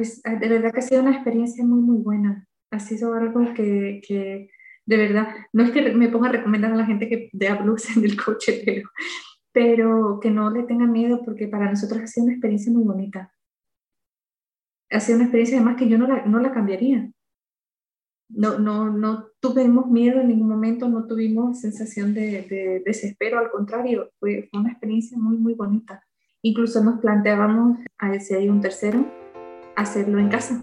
Pues de verdad que ha sido una experiencia muy, muy buena. Ha sido algo que, que de verdad, no es que me ponga a recomendar a la gente que dé blues en el coche, pero, pero que no le tengan miedo porque para nosotros ha sido una experiencia muy bonita. Ha sido una experiencia además que yo no la, no la cambiaría. No, no, no tuvimos miedo en ningún momento, no tuvimos sensación de, de desespero, al contrario, fue, fue una experiencia muy, muy bonita. Incluso nos planteábamos, a ver si hay un tercero, hacerlo en casa.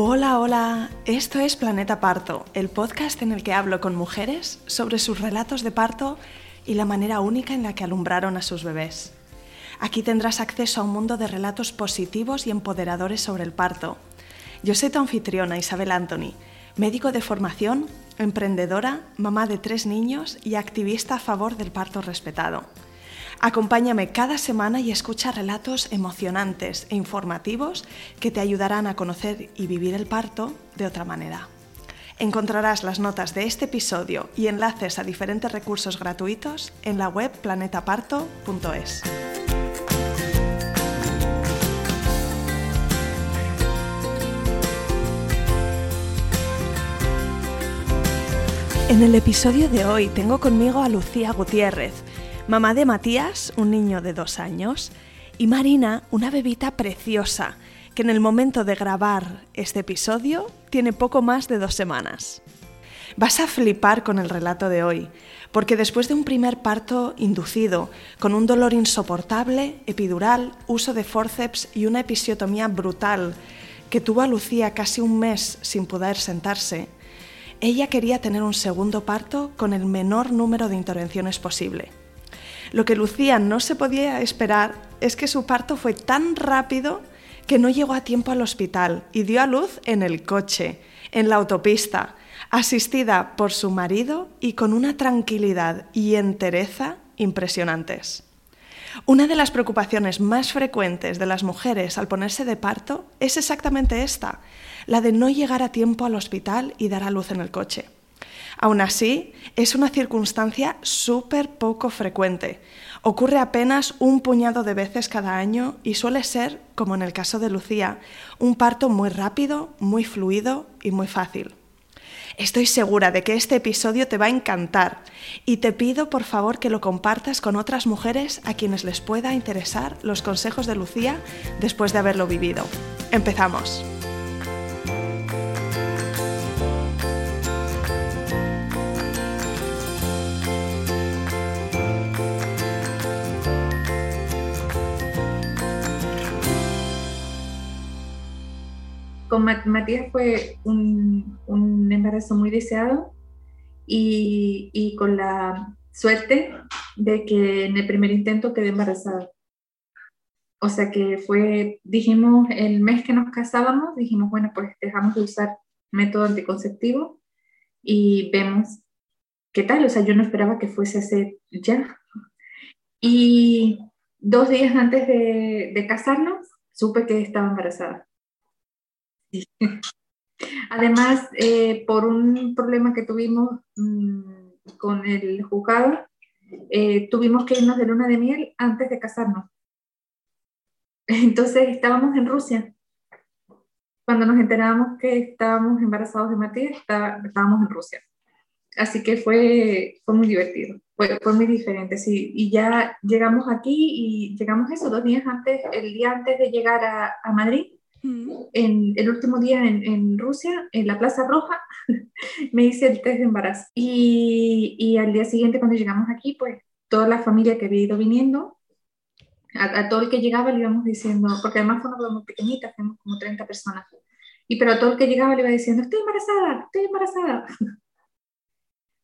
Hola, hola, esto es Planeta Parto, el podcast en el que hablo con mujeres sobre sus relatos de parto y la manera única en la que alumbraron a sus bebés. Aquí tendrás acceso a un mundo de relatos positivos y empoderadores sobre el parto. Yo soy tu anfitriona, Isabel Anthony, médico de formación, emprendedora, mamá de tres niños y activista a favor del parto respetado. Acompáñame cada semana y escucha relatos emocionantes e informativos que te ayudarán a conocer y vivir el parto de otra manera. Encontrarás las notas de este episodio y enlaces a diferentes recursos gratuitos en la web planetaparto.es. En el episodio de hoy tengo conmigo a Lucía Gutiérrez, mamá de Matías, un niño de dos años, y Marina, una bebita preciosa, que en el momento de grabar este episodio tiene poco más de dos semanas. Vas a flipar con el relato de hoy, porque después de un primer parto inducido, con un dolor insoportable, epidural, uso de forceps y una episiotomía brutal, que tuvo a Lucía casi un mes sin poder sentarse, ella quería tener un segundo parto con el menor número de intervenciones posible. Lo que Lucía no se podía esperar es que su parto fue tan rápido que no llegó a tiempo al hospital y dio a luz en el coche, en la autopista, asistida por su marido y con una tranquilidad y entereza impresionantes. Una de las preocupaciones más frecuentes de las mujeres al ponerse de parto es exactamente esta, la de no llegar a tiempo al hospital y dar a luz en el coche. Aún así, es una circunstancia súper poco frecuente. Ocurre apenas un puñado de veces cada año y suele ser, como en el caso de Lucía, un parto muy rápido, muy fluido y muy fácil. Estoy segura de que este episodio te va a encantar y te pido por favor que lo compartas con otras mujeres a quienes les pueda interesar los consejos de Lucía después de haberlo vivido. Empezamos. Con Matías fue un, embarazo muy deseado y, con la suerte de que en el primer intento quedé embarazada. O sea que fue, dijimos, el mes que nos casábamos, dijimos, bueno, pues dejamos de usar método anticonceptivo y vemos qué tal. O sea, yo no esperaba que fuese ese ya. Y dos días antes de, de casarnos, supe que estaba embarazada. Además, eh, por un problema que tuvimos mm, con el juzgado, eh, tuvimos que irnos de luna de miel antes de casarnos. Entonces estábamos en Rusia. Cuando nos enterábamos que estábamos embarazados de Matías, estábamos en Rusia. Así que fue, fue muy divertido, fue, fue muy diferente, sí. Y ya llegamos aquí y llegamos esos dos días antes, el día antes de llegar a Madrid, en el último día en, Rusia, en la Plaza Roja, me hice el test de embarazo. Y, y, al día siguiente, cuando llegamos aquí, pues toda la familia que había ido viniendo, a, todo el que llegaba le íbamos diciendo, porque además fue una boda muy pequeñita, fuimos como 30 personas. Y pero a todo el que llegaba le iba diciendo, estoy embarazada, estoy embarazada.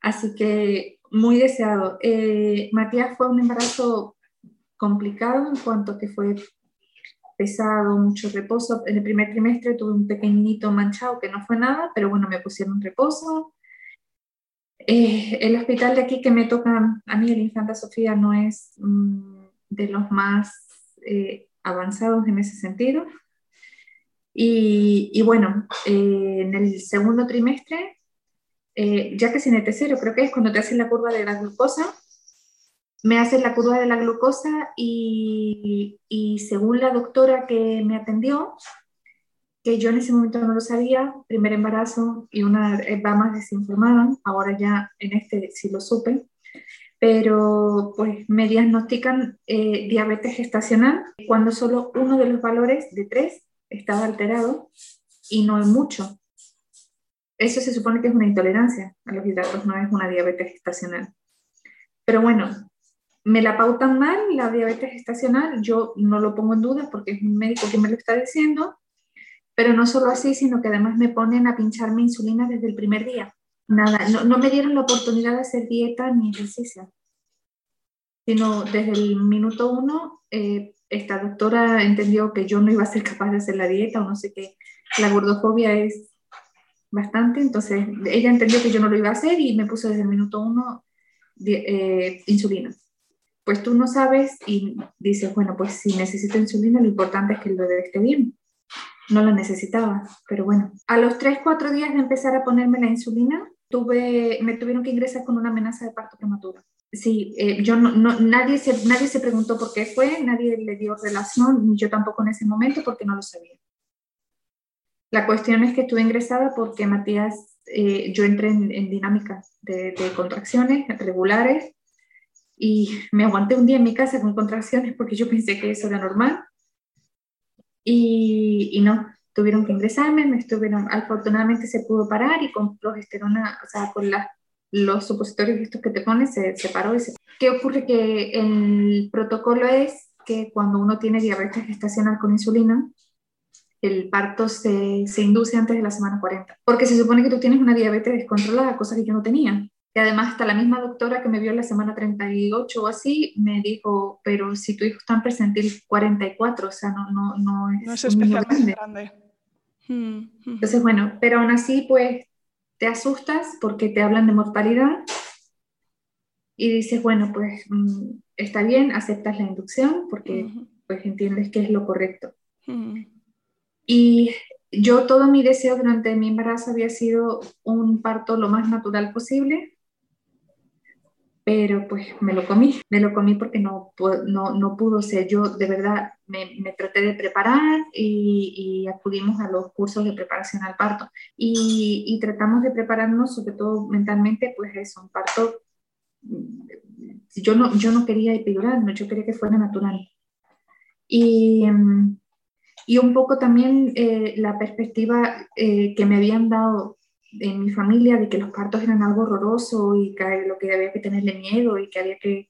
Así que muy deseado. Eh, Matías fue un embarazo complicado en cuanto que fue pesado, mucho reposo. En el primer trimestre tuve un pequeñito manchado que no fue nada, pero bueno, me pusieron reposo. Eh, el hospital de aquí que me toca a mí, el Infanta Sofía, no es mm, de los más eh, avanzados en ese sentido. Y, bueno, eh, en el segundo trimestre, ya que es en ET0, creo que es cuando te hacen la curva de la glucosa, me hacen la curva de la glucosa y, según la doctora que me atendió, que yo en ese momento no lo sabía, primer embarazo y una va más desinformada, ahora ya en este sí lo supe, pero pues me diagnostican eh, diabetes gestacional cuando solo uno de los valores de tres estaba alterado y no es mucho. Eso se supone que es una intolerancia a los hidratos, no es una diabetes gestacional. Pero bueno, me la pautan mal la diabetes gestacional, yo no lo pongo en duda porque es un médico que me lo está diciendo, pero no solo así, sino que además me ponen a pincharme insulina desde el primer día nada, no, me dieron la oportunidad de hacer dieta ni ejercicio, sino desde el minuto uno, eh, esta doctora entendió que yo no iba a ser capaz de hacer la dieta o no sé qué, la gordofobia es bastante, entonces ella entendió que yo no lo iba a hacer y me puso desde el minuto uno eh, insulina. Pues tú no sabes y dices, bueno, pues si necesito insulina, lo importante es que el bebé esté bien no la necesitaba, pero bueno. A los 3, 4 días de empezar a ponerme la insulina, tuve, me tuvieron que ingresar con una amenaza de parto prematuro. Sí, eh, yo no, nadie, se, nadie se preguntó por qué fue, nadie le dio relación, ni yo tampoco en ese momento porque no lo sabía. La cuestión es que estuve ingresada porque Matías, eh, yo entré en, dinámica de, contracciones regulares y me aguanté un día en mi casa con contracciones porque yo pensé que eso era normal. Y, y no, tuvieron que ingresarme, me estuvieron, afortunadamente se pudo parar y con progesterona, o sea, con los supositorios estos que te pones, se, se paró. Y se... ¿Qué ocurre? Que el protocolo es que cuando uno tiene diabetes gestacional con insulina, el parto se, se, induce antes de la semana 40, porque se supone que tú tienes una diabetes descontrolada, cosa que yo no tenía. Y además hasta la misma doctora que me vio la semana 38 o así, me dijo, pero si tu hijo está en percentil 44, o sea, no, no, no es, no es especialmente grande. Mm, Entonces, bueno, pero aún así, pues te asustas porque te hablan de mortalidad y dices, bueno, pues mm, está bien, aceptas la inducción porque pues entiendes que es lo correcto. Y yo todo mi deseo durante mi embarazo había sido un parto lo más natural posible pero pues me lo comí, me lo comí porque no, no, no pudo ser. Yo de verdad me, me traté de preparar y, y, acudimos a los cursos de preparación al parto y, y, tratamos de prepararnos, sobre todo mentalmente, pues es un parto. Yo no, yo no quería epidural, no, yo quería que fuera natural. Y, y un poco también eh, la perspectiva eh, que me habían dado en mi familia de que los partos eran algo horroroso y que lo que había que tenerle miedo y que había que,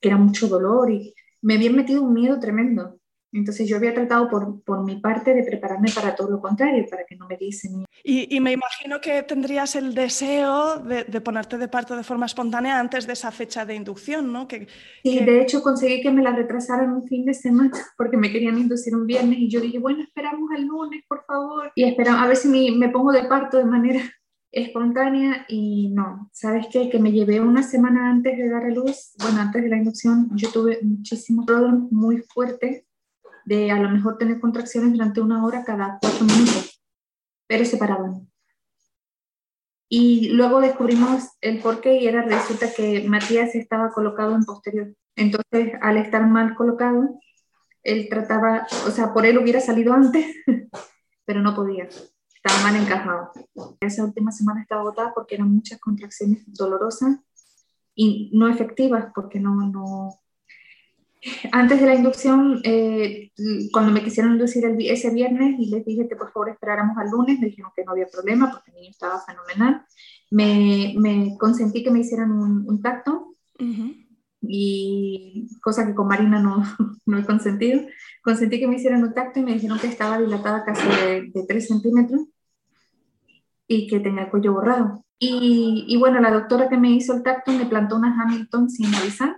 que era mucho dolor y me habían metido un miedo tremendo. Entonces yo había tratado por, por, mi parte de prepararme para todo lo contrario, para que no me diesen. Y, y me imagino que tendrías el deseo de, de, ponerte de parto de forma espontánea antes de esa fecha de inducción, ¿no? Que, sí, de hecho conseguí que me la retrasaran un fin de semana porque me querían inducir un viernes y yo dije, bueno, esperamos el lunes, por favor. Y esperamos, a ver si me, me pongo de parto de manera espontánea y no, ¿sabes qué? Que me llevé una semana antes de dar a luz, bueno, antes de la inducción, yo tuve muchísimos problemas muy fuertes de a lo mejor tener contracciones durante una hora cada cuatro minutos, pero se paraban. Y luego descubrimos el porqué y era resulta que Matías estaba colocado en posterior. Entonces, al estar mal colocado, él trataba, o sea, por él hubiera salido antes, pero no podía estaba mal encajado. Esa última semana estaba agotada porque eran muchas contracciones dolorosas y no efectivas porque no, no... Antes de la inducción, eh, cuando me quisieron inducir el, ese viernes y les dije que por favor esperáramos al lunes, me dijeron que no había problema porque el niño estaba fenomenal. Me, me consentí que me hicieran un, un tacto y cosa que con Marina no, no he consentido. Consentí que me hicieran un tacto y me dijeron que estaba dilatada casi de, de 3 centímetros y que tenía el cuello borrado. Y, y, bueno, la doctora que me hizo el tacto me plantó una Hamilton sin avisar.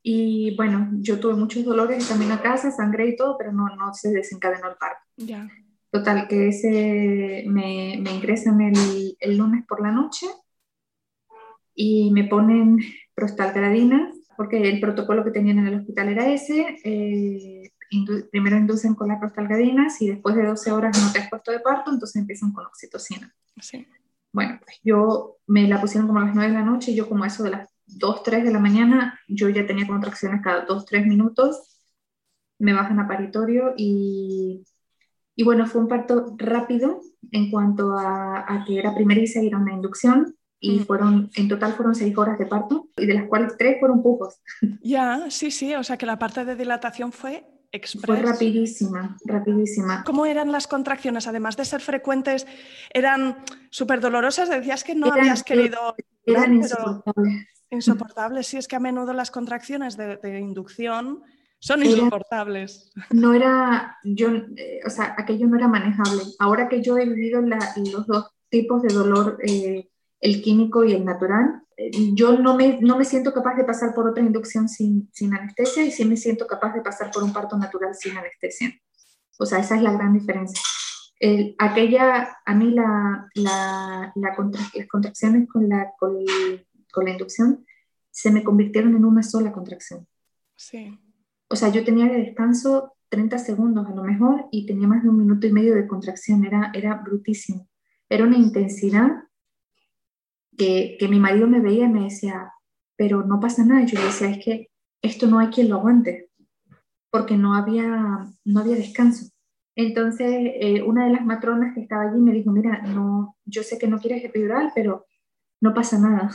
Y bueno, yo tuve muchos dolores también a casa, sangre y todo, pero no, no se desencadenó el parto. Ya. Total, que ese me, me ingresan el, el, lunes por la noche y me ponen prostalgradinas, porque el protocolo que tenían en el hospital era ese, eh, primero inducen con las prostalgadinas y después de 12 horas no te has puesto de parto, entonces empiezan con oxitocina. Sí. Bueno, pues yo me la pusieron como a las 9 de la noche y yo como eso de las 2, 3 de la mañana, yo ya tenía contracciones cada 2, 3 minutos, me bajan a paritorio y, y bueno, fue un parto rápido en cuanto a, a que era primeriza y era una inducción y fueron, en total fueron seis horas de parto y de las cuales tres fueron pujos. Ya, sí, sí, o sea que la parte de dilatación fue express. Fue rapidísima, rapidísima. ¿Cómo eran las contracciones? Además de ser frecuentes, ¿eran súper dolorosas? Decías que no Eran- habías querido... Eran insoportables. Insoportables, sí, es que a menudo las contracciones de, de inducción son insoportables. No era, yo, eh, o sea, aquello no era manejable. Ahora que yo he vivido la- los dos tipos de dolor, eh, el químico y el natural, eh, yo no me, no me siento capaz de pasar por otra inducción sin, sin anestesia y sí me siento capaz de pasar por un parto natural sin anestesia. O sea, esa es la gran diferencia. El- aquella, a mí la, la, la contra- las contracciones con la, con, con la inducción se me convirtieron en una sola contracción. Sí, O sea, yo tenía de descanso 30 segundos a lo mejor y tenía más de un minuto y medio de contracción, era, era brutísimo. Era una intensidad que, que mi marido me veía y me decía, pero no pasa nada. Yo decía, es que esto no hay quien lo aguante, porque no había, no había descanso. Entonces, eh, una de las matronas que estaba allí me dijo, mira, no, yo sé que no quieres epidural, pero no pasa nada.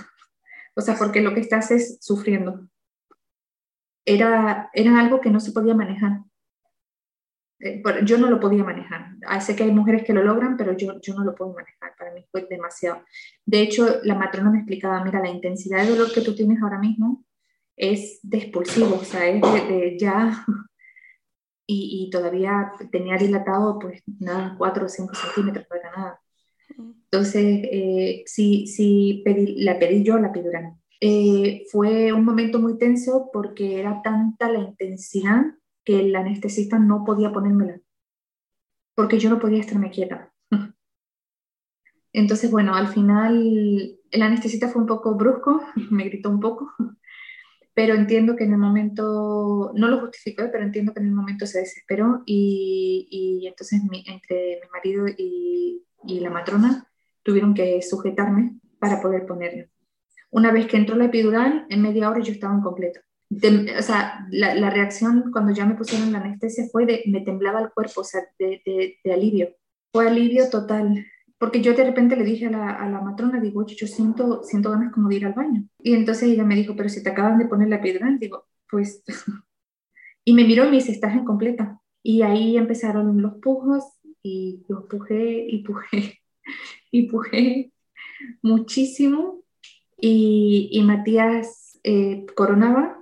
O sea, porque lo que estás es sufriendo era, era algo que no se podía manejar. Eh, yo no lo podía manejar. Sé que hay mujeres que lo logran, pero yo, yo no lo puedo manejar. Para mí fue demasiado. De hecho, la matrona me explicaba, mira, la intensidad de dolor que tú tienes ahora mismo es de expulsivo, o sea, es de, de ya... Y, y todavía tenía dilatado, pues nada, 4 o 5 centímetros, no era nada. Entonces, eh, sí, sí pedí, la pedí yo la epidural. Eh, fue un momento muy tenso porque era tanta la intensidad que el anestesista no podía ponérmela, porque yo no podía estarme quieta. Entonces, bueno, al final el anestesista fue un poco brusco, me gritó un poco, pero entiendo que en el momento, no lo justificó, pero entiendo que en el momento se desesperó y, entonces mi- entre mi marido y, y la matrona tuvieron que sujetarme para poder ponerlo. Una vez que entró la epidural, en media hora yo estaba en completo. Tem- o sea, la, la reacción cuando ya me pusieron la anestesia fue de, me temblaba el cuerpo, o sea, de, de, de alivio. Fue alivio total. Porque yo de repente le dije a la, a la matrona, digo, oye, yo siento, siento ganas como de ir al baño. Y entonces ella me dijo, pero si te acaban de poner la epidural, digo, pues... y me miró y me dice, estás en completa. Y ahí empezaron los pujos y yo pujé y pujé y pujé muchísimo. Y, y Matías eh, coronaba,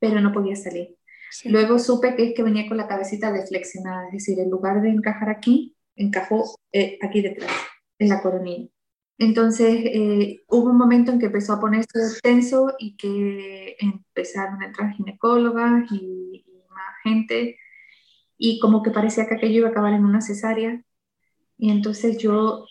pero no podía salir. sí. Luego supe que es que venía con la cabecita deflexionada, es decir, en lugar de encajar aquí, encajó eh, aquí detrás, en la coronilla. Entonces eh, hubo un momento en que empezó a ponerse tenso y que empezaron a entrar ginecólogas y, y más gente y como que parecía que aquello iba a acabar en una cesárea. Y entonces yo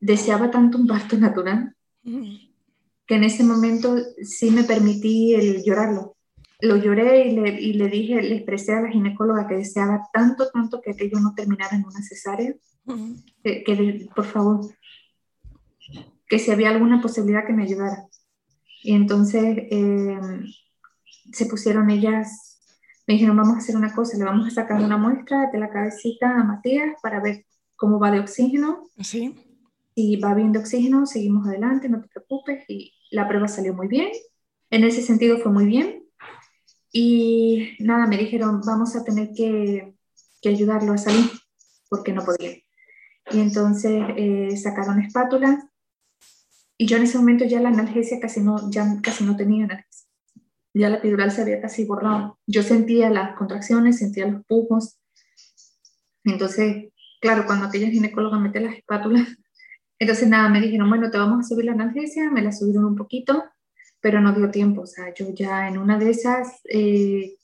deseaba tanto un parto natural que en ese momento sí me permití el llorarlo. Lo lloré y le, y le dije, le expresé a la ginecóloga que deseaba tanto, tanto que aquello no terminara en una cesárea, mm, que, que de- por favor, que si había alguna posibilidad que me ayudara. Y entonces eh, se pusieron ellas, me dijeron, vamos a hacer una cosa, le vamos a sacar una muestra de la cabecita a Matías para ver cómo va de oxígeno Sí, si va bien de oxígeno, seguimos adelante, no te preocupes. Y la prueba salió muy bien. En ese sentido fue muy bien. Y nada, me dijeron, vamos a tener que, que ayudarlo a salir, porque no podía. Y entonces eh, sacaron espátula. Y yo en ese momento ya la analgesia casi no, ya casi no tenía analgesia. Ya la epidural se había casi borrado. Yo sentía las contracciones, sentía los pujos. Entonces, claro, cuando aquella ginecóloga mete las espátulas, entonces nada, me dijeron, bueno, te vamos a subir la analgesia, me la subieron un poquito, pero no dio tiempo, o sea, yo ya en una de esas eh,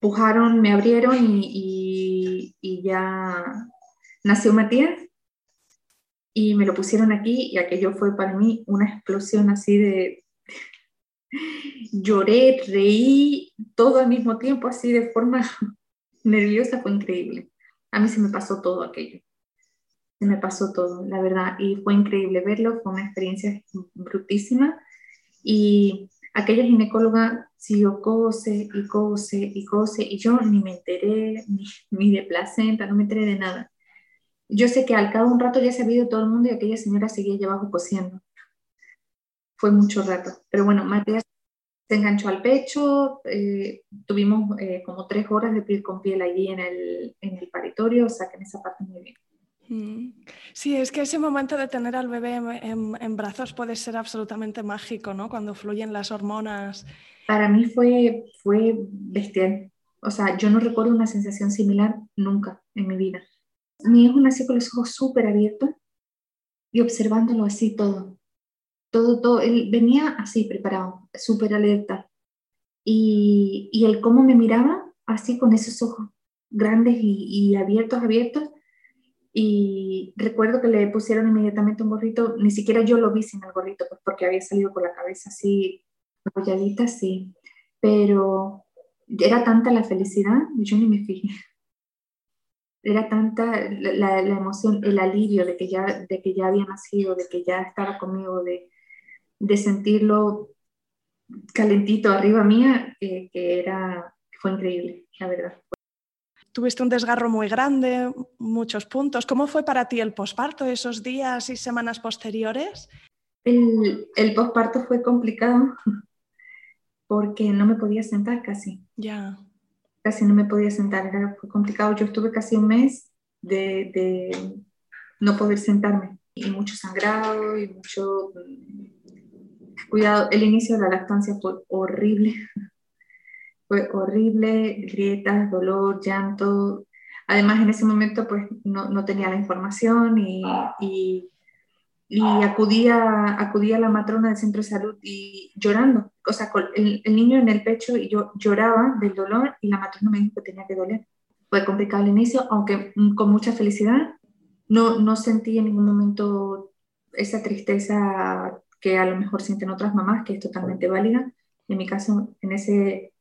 pujaron, me abrieron y, y, y ya nació Matías y me lo pusieron aquí y aquello fue para mí una explosión así de, Lloré, reí, todo al mismo tiempo, así de forma nerviosa, fue increíble. A mí se me pasó todo aquello. Se me pasó todo, la verdad, y fue increíble verlo, fue una experiencia brutísima. Y aquella ginecóloga siguió cose y cose y cose, y yo ni me enteré, ni, ni de placenta, no me enteré de nada. Yo sé que al cabo de un rato ya se había ido todo el mundo y aquella señora seguía allá abajo cosiendo. Fue mucho rato. Pero bueno, Matías se enganchó al pecho, eh, tuvimos eh, como tres horas de piel con piel allí en el, en el paritorio, o sea que en esa parte muy bien. Mm. Sí, es que ese momento de tener al bebé en, en, brazos puede ser absolutamente mágico, ¿no? Cuando fluyen las hormonas. Para mí fue, fue bestial. O sea, yo no recuerdo una sensación similar nunca en mi vida. Mi hijo nació con los ojos súper abiertos y observándolo así todo. Todo, todo. Él venía así preparado, súper alerta. Y, y él cómo me miraba así con esos ojos grandes y, y abiertos, abiertos. Y recuerdo que le pusieron inmediatamente un gorrito, ni siquiera yo lo vi sin el gorrito, pues porque había salido con la cabeza así apoyadita, sí. Pero era tanta la felicidad, yo ni me fijé era tanta la, la, emoción, el alivio de que, ya, de que ya había nacido, de que ya estaba conmigo, de, de sentirlo calentito arriba mía, que, que era, fue increíble, la verdad. Tuviste un desgarro muy grande, muchos puntos. ¿Cómo fue para ti el posparto, esos días y semanas posteriores? El, el posparto fue complicado porque no me podía sentar casi. Ya casi no me podía sentar, era complicado. Yo estuve casi un mes de, de no poder sentarme y mucho sangrado y mucho mm, cuidado. El inicio de la lactancia fue horrible, fue horrible, grietas, dolor, llanto. Además, en ese momento, pues no, no tenía la información y, y y acudía, acudía a la matrona del centro de salud y llorando, o sea, con el, el, niño en el pecho y yo lloraba del dolor y la matrona me dijo que tenía que doler. Fue complicado al inicio, aunque con mucha felicidad. No, no sentí en ningún momento esa tristeza que a lo mejor sienten otras mamás, que es totalmente válida. En mi caso, en ese,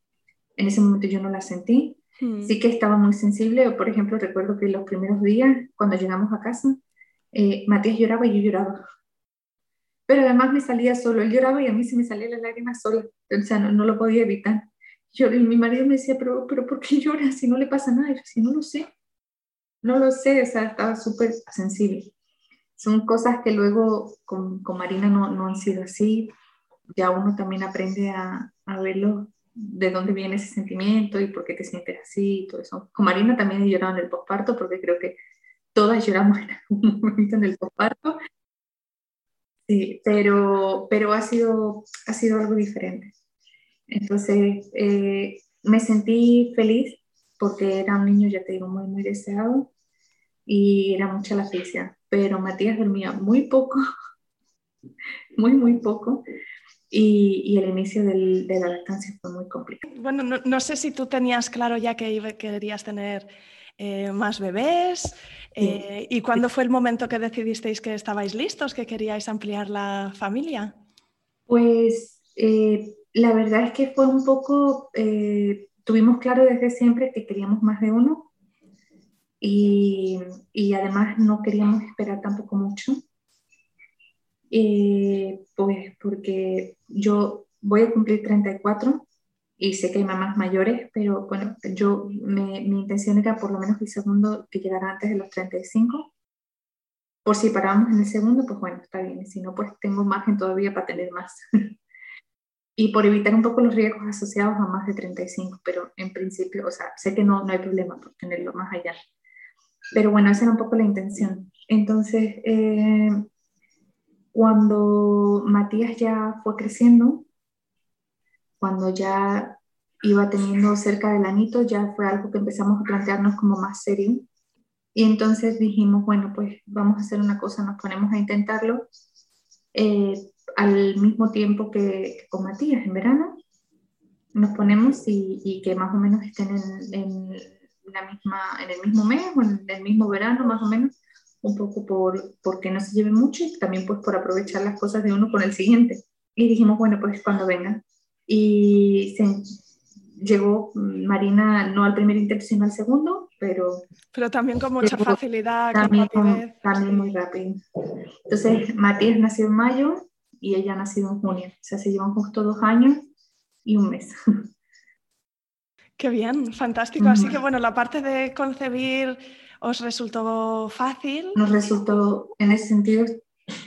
en ese momento yo no la sentí. Hmm. Sí que estaba muy sensible. Por ejemplo, recuerdo que los primeros días, cuando llegamos a casa, eh, Matías lloraba y yo lloraba. Pero además me salía solo, él lloraba y a mí se me salía la lágrima sola, o sea, no, no lo podía evitar. Yo, y mi marido me decía, pero, pero ¿por qué llora si no le pasa nada? Y yo, si no lo sé, no lo sé, o sea, estaba súper sensible. Son cosas que luego con, con Marina no, no, han sido así. Ya uno también aprende a, a verlo, de dónde viene ese sentimiento y por qué te sientes así y todo eso. Con Marina también he llorado en el posparto porque creo que todas lloramos en algún momento en el posparto, sí, pero, pero ha, sido, ha sido algo diferente. Entonces, eh, me sentí feliz porque era un niño, ya te digo, muy, muy deseado y era mucha la felicidad. Pero Matías dormía muy poco, muy, muy poco. Y, y el inicio del, de la lactancia fue muy complicado. Bueno, no, no, sé si tú tenías claro ya que querías tener eh, más bebés. Eh, ¿Y cuándo fue el momento que decidisteis que estabais listos, que queríais ampliar la familia? Pues eh, la verdad es que fue un poco, tuvimos claro desde siempre que queríamos más de uno y, y además no queríamos esperar tampoco mucho. Pues porque yo voy a cumplir 34 y sé que hay mamás mayores, pero bueno, yo, me, mi intención era por lo menos el segundo que llegara antes de los 35. Por si parábamos en el segundo, pues bueno, está bien. Y si no, pues tengo margen todavía para tener más. y por evitar un poco los riesgos asociados a más de 35, pero en principio, o sea, sé que no, no hay problema por tenerlo más allá. Pero bueno, esa era un poco la intención. Entonces, eh, cuando Matías ya fue creciendo, cuando ya iba teniendo cerca del anito, ya fue algo que empezamos a plantearnos como más serio. Y entonces dijimos, bueno, pues vamos a hacer una cosa, nos ponemos a intentarlo eh, al mismo tiempo que, que, con Matías en verano. Nos ponemos y, y que más o menos estén en, en, la misma, en el mismo mes o en el mismo verano, más o menos, un poco por porque no se lleve mucho y también pues por aprovechar las cosas de uno con el siguiente. Y dijimos, bueno, pues cuando venga Y llegó Marina no al primer intento, sino al segundo, pero... Pero también con mucha facilidad, también, también muy rápido. Entonces, Matías nació en mayo y ella nació en junio. O sea, se llevan justo dos años y un mes. Qué bien, fantástico. Así que bueno, la parte de concebir os resultó fácil. Nos resultó, en ese sentido,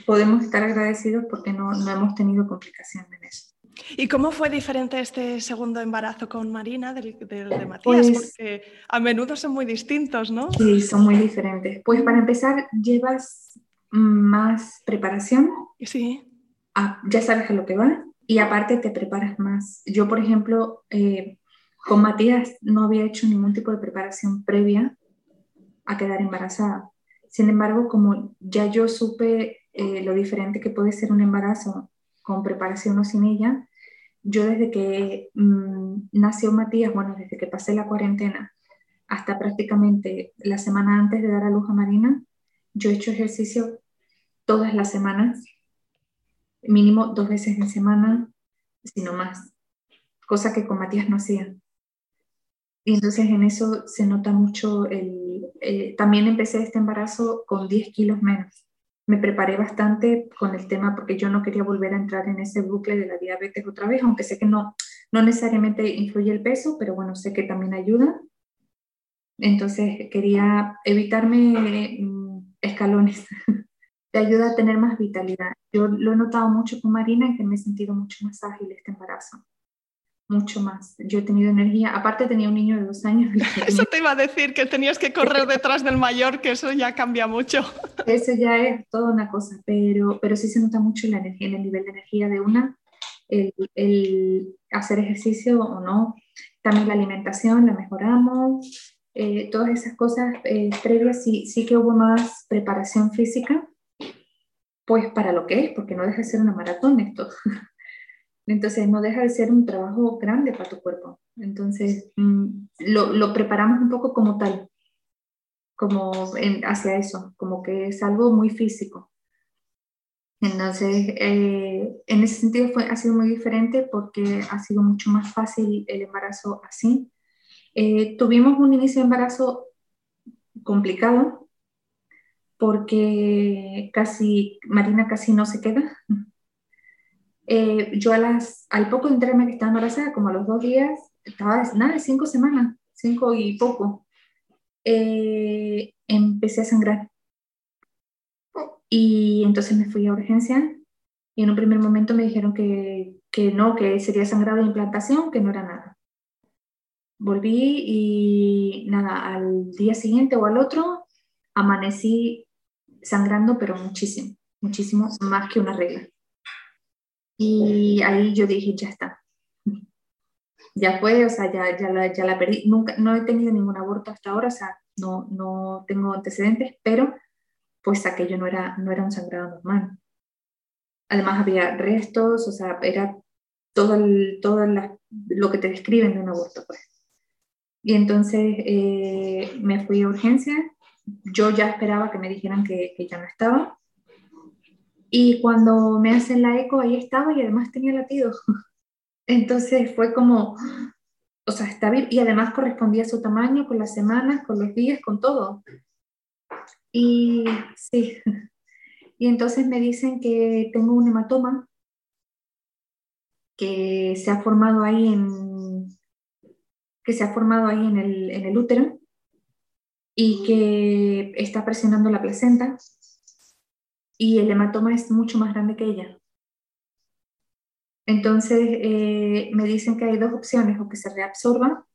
podemos estar agradecidos porque no, no hemos tenido complicaciones en eso. ¿Y cómo fue diferente este segundo embarazo con Marina del, de Matías? Pues Porque a menudo son muy distintos, ¿no? Sí, son muy diferentes. Pues para empezar, llevas más preparación. Sí. Ah, ya sabes a lo que va y aparte te preparas más. Yo, por ejemplo, eh, con Matías no había hecho ningún tipo de preparación previa a quedar embarazada. Sin embargo, como ya yo supe eh, lo diferente que puede ser un embarazo con preparación o sin ella, yo desde que mm, nació Matías, bueno, desde que pasé la cuarentena hasta prácticamente la semana antes de dar a luz a Marina, yo he hecho ejercicio todas las semanas, mínimo dos veces en semana, sino más, cosa que con Matías no hacía. Y entonces en eso se nota mucho el... Eh, también empecé este embarazo con 10 kilos menos me preparé bastante con el tema porque yo no quería volver a entrar en ese bucle de la diabetes otra vez, aunque sé que no, no necesariamente influye el peso, pero bueno, sé que también ayuda. Entonces quería evitarme mm, escalones. Te ayuda a tener más vitalidad. Yo lo he notado mucho con Marina en que me he sentido mucho más ágil este embarazo mucho más. Yo he tenido energía, aparte tenía un niño de dos años. Eso te iba a decir, que tenías que correr detrás del mayor, que eso ya cambia mucho. Eso ya es toda una cosa, pero, pero sí se nota mucho la energía, en el nivel de energía de una, el, hacer ejercicio o no, también la alimentación la mejoramos, eh, todas esas cosas eh, previas sí, sí que hubo más preparación física, pues para lo que es, porque no deja de ser una maratón esto. Entonces no deja de ser un trabajo grande para tu cuerpo. Entonces mm, lo, lo preparamos un poco como tal, como hacia eso, como que es algo muy físico. Entonces, eh, en ese sentido fue, ha sido muy diferente porque ha sido mucho más fácil el embarazo así. Eh, tuvimos un inicio de embarazo complicado porque casi, Marina casi no se queda. Eh, yo al poco de enterarme que estaba embarazada, como a los dos días, estaba, nada, cinco semanas, cinco y poco, eh, empecé a sangrar. Y entonces me fui a urgencia y en un primer momento me dijeron que, que no, que sería sangrado de implantación, que no era nada. Volví y nada, al día siguiente o al otro amanecí sangrando, pero muchísimo, muchísimo más que una regla. Y ahí yo dije, ya está. Ya fue, o sea, ya, ya, la, ya la perdí. Nunca, no he tenido ningún aborto hasta ahora, o sea, no, no tengo antecedentes, pero pues aquello no era, no era un sangrado normal. Además había restos, o sea, era todo, el, todo lo que te describen de un aborto, pues. Y entonces eh, me fui a urgencia. Yo ya esperaba que me dijeran que, que ya no estaba. Y cuando me hacen la eco, ahí estaba y además tenía latidos. Entonces fue como, o sea, está bien. Y además correspondía a su tamaño, con las semanas, con los días, con todo. Y sí. Y entonces me dicen que tengo un hematoma que se ha formado ahí en que se ha formado ahí en el, en el útero y que está presionando la placenta y el hematoma es mucho más grande que ella. Entonces eh, me dicen que hay dos opciones, o que se reabsorba,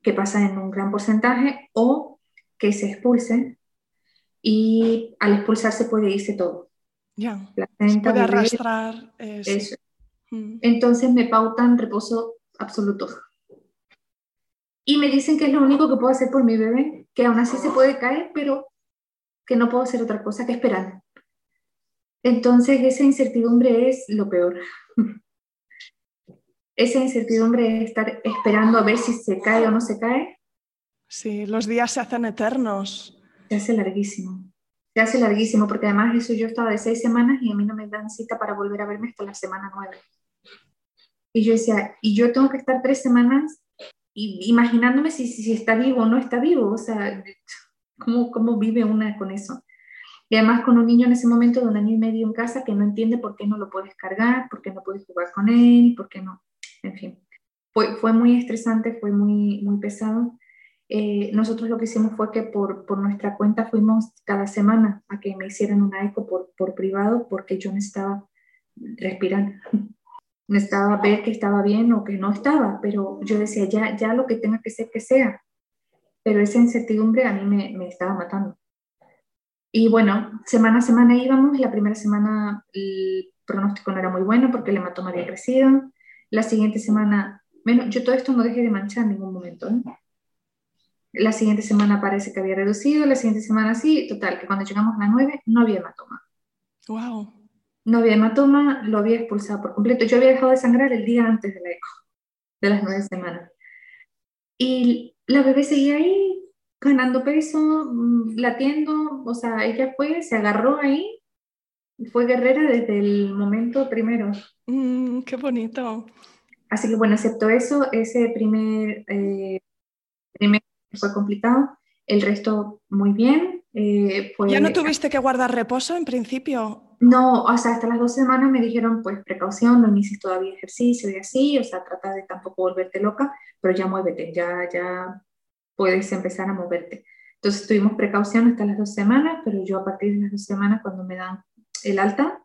que pasa en un gran porcentaje, o que se expulse y al expulsarse puede irse todo. Ya, puede arrastrar. Eso. Mm. Entonces me pautan reposo absoluto. Y me dicen que es lo único que puedo hacer por mi bebé, que aún así se puede caer, pero que no puedo hacer otra cosa que esperar. Entonces, esa incertidumbre es lo peor. esa incertidumbre de estar esperando a ver si se cae o no se cae. Sí, los días se hacen eternos. Se hace larguísimo. Se hace larguísimo, porque además eso yo estaba de seis semanas y a mí no me dan cita para volver a verme hasta la semana nueve. Y yo decía, y yo tengo que estar tres semanas imaginándome si, si, está vivo o no está vivo, o sea, ¿cómo, ¿cómo vive una con eso? Y además con un niño en ese momento de un año y medio en casa que no entiende por qué no lo puedes cargar, por qué no puedes jugar con él, por qué no, en fin. Fue, fue muy estresante, fue muy, muy pesado. Eh, nosotros lo que hicimos fue que por, por, nuestra cuenta fuimos cada semana a que me hicieran una eco por, por privado porque yo necesitaba respirar necesitaba ver que estaba bien o que no estaba, pero yo decía, ya, ya lo que tenga que ser, que sea. Pero esa incertidumbre a mí me, me estaba matando. Y bueno, semana a semana íbamos, la primera semana el pronóstico no era muy bueno porque el hematoma había crecido, la siguiente semana, menos, yo todo esto no dejé de manchar en ningún momento. ¿eh? La siguiente semana parece que había reducido, la siguiente semana sí, total, que cuando llegamos a la 9 no había hematoma. Wow no había hematoma, lo había expulsado por completo. Yo había dejado de sangrar el día antes de la eco, de las nueve semanas. Y la bebé seguía ahí, ganando peso, mm, latiendo, o sea, ella fue, se agarró ahí, fue guerrera desde el momento primero. Mm, qué bonito. Así que bueno, excepto eso, ese primer, eh, primer fue complicado, el resto muy bien. Eh, ¿Ya no tuviste que guardar reposo en principio? No, o sea, hasta las dos semanas me dijeron, pues precaución, no inicies todavía ejercicio y así, o sea, trata de tampoco volverte loca, pero ya muévete, ya, ya puedes empezar a moverte. Entonces tuvimos precaución hasta las dos semanas, pero yo a partir de las dos semanas, cuando me dan el alta,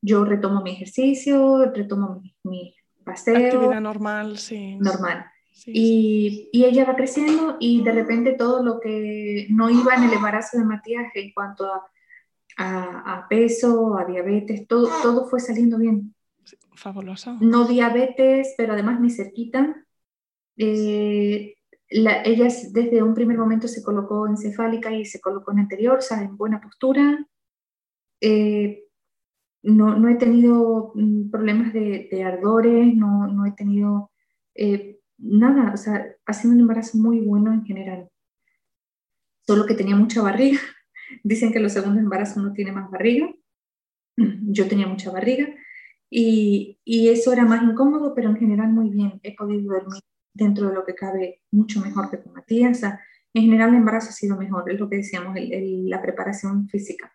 yo retomo mi ejercicio, retomo mi, mi paseo. Actividad normal, sí. Normal. y, y, ella va creciendo y de repente todo lo que no iba en el embarazo de Matías en cuanto a a, peso, a diabetes, todo, todo fue saliendo bien. Fabuloso. No diabetes, pero además ni cerquita. Eh, ella desde un primer momento se colocó encefálica y se colocó en anterior, o sea, en buena postura. Eh, no, no, he tenido mm, problemas de, de ardores, no, no, he tenido eh, nada, o sea, ha sido un embarazo muy bueno en general. Solo que tenía mucha barriga, Dicen que los segundos embarazos uno tiene más barriga. Yo tenía mucha barriga y, y, eso era más incómodo, pero en general muy bien. He podido dormir dentro de lo que cabe mucho mejor que con Matías. en general el embarazo ha sido mejor, es lo que decíamos, la preparación física.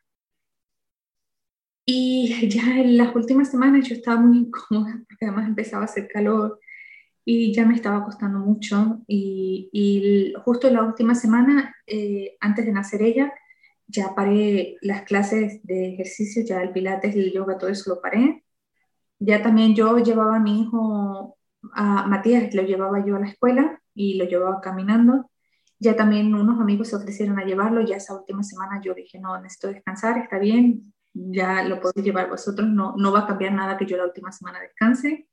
Y ya en las últimas semanas yo estaba muy incómoda porque además empezaba a hacer calor y ya me estaba costando mucho. Y, y justo la última semana, eh, antes de nacer ella, ya paré las clases de ejercicio, ya el pilates, el yoga, todo eso lo paré. Ya también yo llevaba a mi hijo, a Matías, lo llevaba yo a la escuela y lo llevaba caminando. Ya también unos amigos se ofrecieron a llevarlo, ya esa última semana yo dije, no, necesito descansar, está bien, ya lo podéis llevar vosotros, no, no va a cambiar nada que yo la última semana descanse.